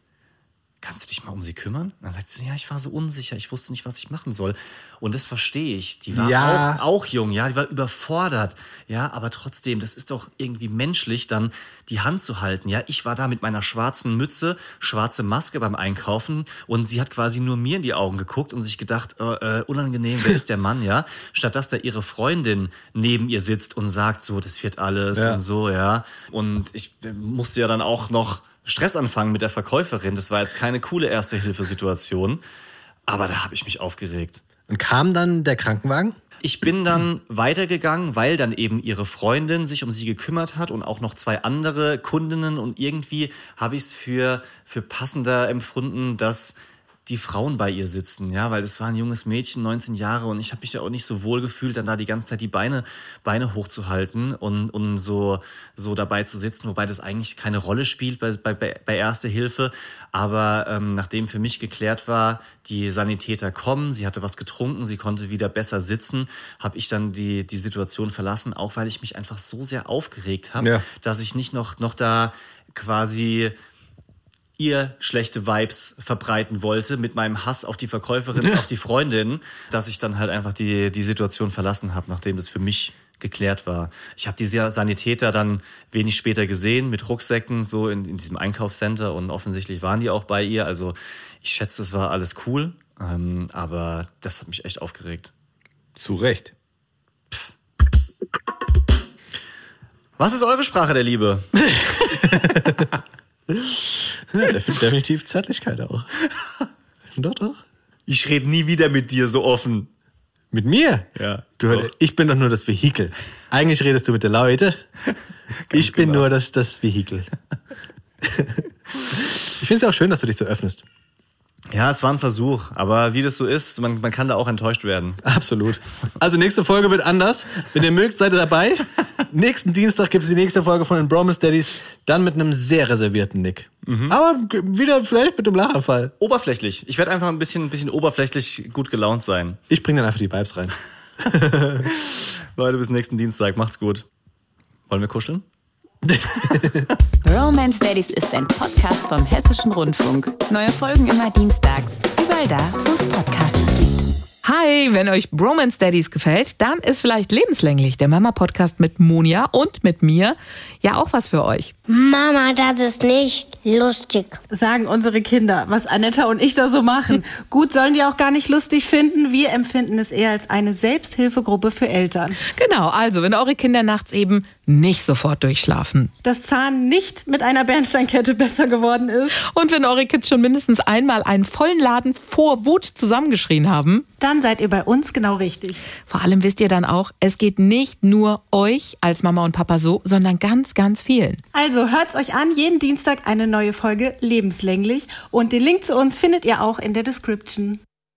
Kannst du dich mal um sie kümmern? Dann sagt sie, ja, ich war so unsicher, ich wusste nicht, was ich machen soll. Und das verstehe ich. Die war Ja. auch, auch jung, ja, die war überfordert. Ja, aber trotzdem, das ist doch irgendwie menschlich, dann die Hand zu halten. Ja, ich war da mit meiner schwarzen Mütze, schwarze Maske beim Einkaufen und sie hat quasi nur mir in die Augen geguckt und sich gedacht, äh, äh, unangenehm, wer ist der Mann, ja? Statt dass da ihre Freundin neben ihr sitzt und sagt so, das wird alles Ja. und so, ja. Und ich musste ja dann auch noch Stress anfangen mit der Verkäuferin. Das war jetzt keine coole Erste-Hilfe-Situation. Aber da habe ich mich aufgeregt. Und kam dann der Krankenwagen? Ich bin dann weitergegangen, weil dann eben ihre Freundin sich um sie gekümmert hat und auch noch zwei andere Kundinnen und irgendwie habe ich es für, für passender empfunden, dass die Frauen bei ihr sitzen, ja, weil das war ein junges Mädchen, 19 Jahre und ich habe mich ja auch nicht so wohl gefühlt, dann da die ganze Zeit die Beine, Beine hochzuhalten und, und so, so dabei zu sitzen, wobei das eigentlich keine Rolle spielt bei, bei, bei Erste Hilfe. Aber ähm, nachdem für mich geklärt war, die Sanitäter kommen, sie hatte was getrunken, sie konnte wieder besser sitzen, habe ich dann die, die Situation verlassen, auch weil ich mich einfach so sehr aufgeregt habe, Ja. dass ich nicht noch, noch da quasi ihr schlechte Vibes verbreiten wollte mit meinem Hass auf die Verkäuferin, auf die Freundin, dass ich dann halt einfach die, die Situation verlassen habe, nachdem das für mich geklärt war. Ich habe die Sanitäter dann wenig später gesehen mit Rucksäcken so in, in diesem Einkaufscenter und offensichtlich waren die auch bei ihr. Also ich schätze, es war alles cool, ähm, aber das hat mich echt aufgeregt. Zu Recht. Was ist eure Sprache der Liebe? Ja, def- definitiv Zärtlichkeit auch. Doch, doch. Ich rede nie wieder mit dir so offen. Mit mir? Ja, Du, ich bin doch nur das Vehikel. Eigentlich redest du mit den Leuten. Ich bin genau. nur das, das Vehikel. ich finde es auch schön, dass du dich so öffnest. Ja, es war ein Versuch, aber wie das so ist, man, man kann da auch enttäuscht werden. Absolut. Also nächste Folge wird anders. Wenn ihr mögt, seid ihr dabei. Nächsten Dienstag gibt es die nächste Folge von den Bromance Daddies. Dann mit einem sehr reservierten Nick. Aber wieder vielleicht mit einem Lacherfall. Oberflächlich. Ich werde einfach ein bisschen, ein bisschen oberflächlich gut gelaunt sein. Ich bringe dann einfach die Vibes rein. Leute, bis nächsten Dienstag. Macht's gut. Wollen wir kuscheln? Romance Daddies ist ein Podcast vom Hessischen Rundfunk. Neue Folgen immer dienstags. Überall da, wo es Podcasts gibt. Hi, wenn euch Bromance Daddies gefällt, dann ist vielleicht lebenslänglich der Mama-Podcast mit Monja und mit mir ja auch was für euch. Mama, das ist nicht lustig. sagen unsere Kinder, was Anetta und ich da so machen. Gut, sollen die auch gar nicht lustig finden. Wir empfinden es eher als eine Selbsthilfegruppe für Eltern. Genau, also wenn eure Kinder nachts eben nicht sofort durchschlafen. Das Zahn nicht mit einer Bernsteinkette besser geworden ist, Und wenn eure Kids schon mindestens einmal einen vollen Laden vor Wut zusammengeschrien haben. dann seid ihr bei uns genau richtig. Vor allem wisst ihr dann auch, es geht nicht nur euch als Mama und Papa so, sondern ganz, ganz vielen. Also hört's euch an, jeden Dienstag eine neue Folge lebenslänglich und den Link zu uns findet ihr auch in der Description.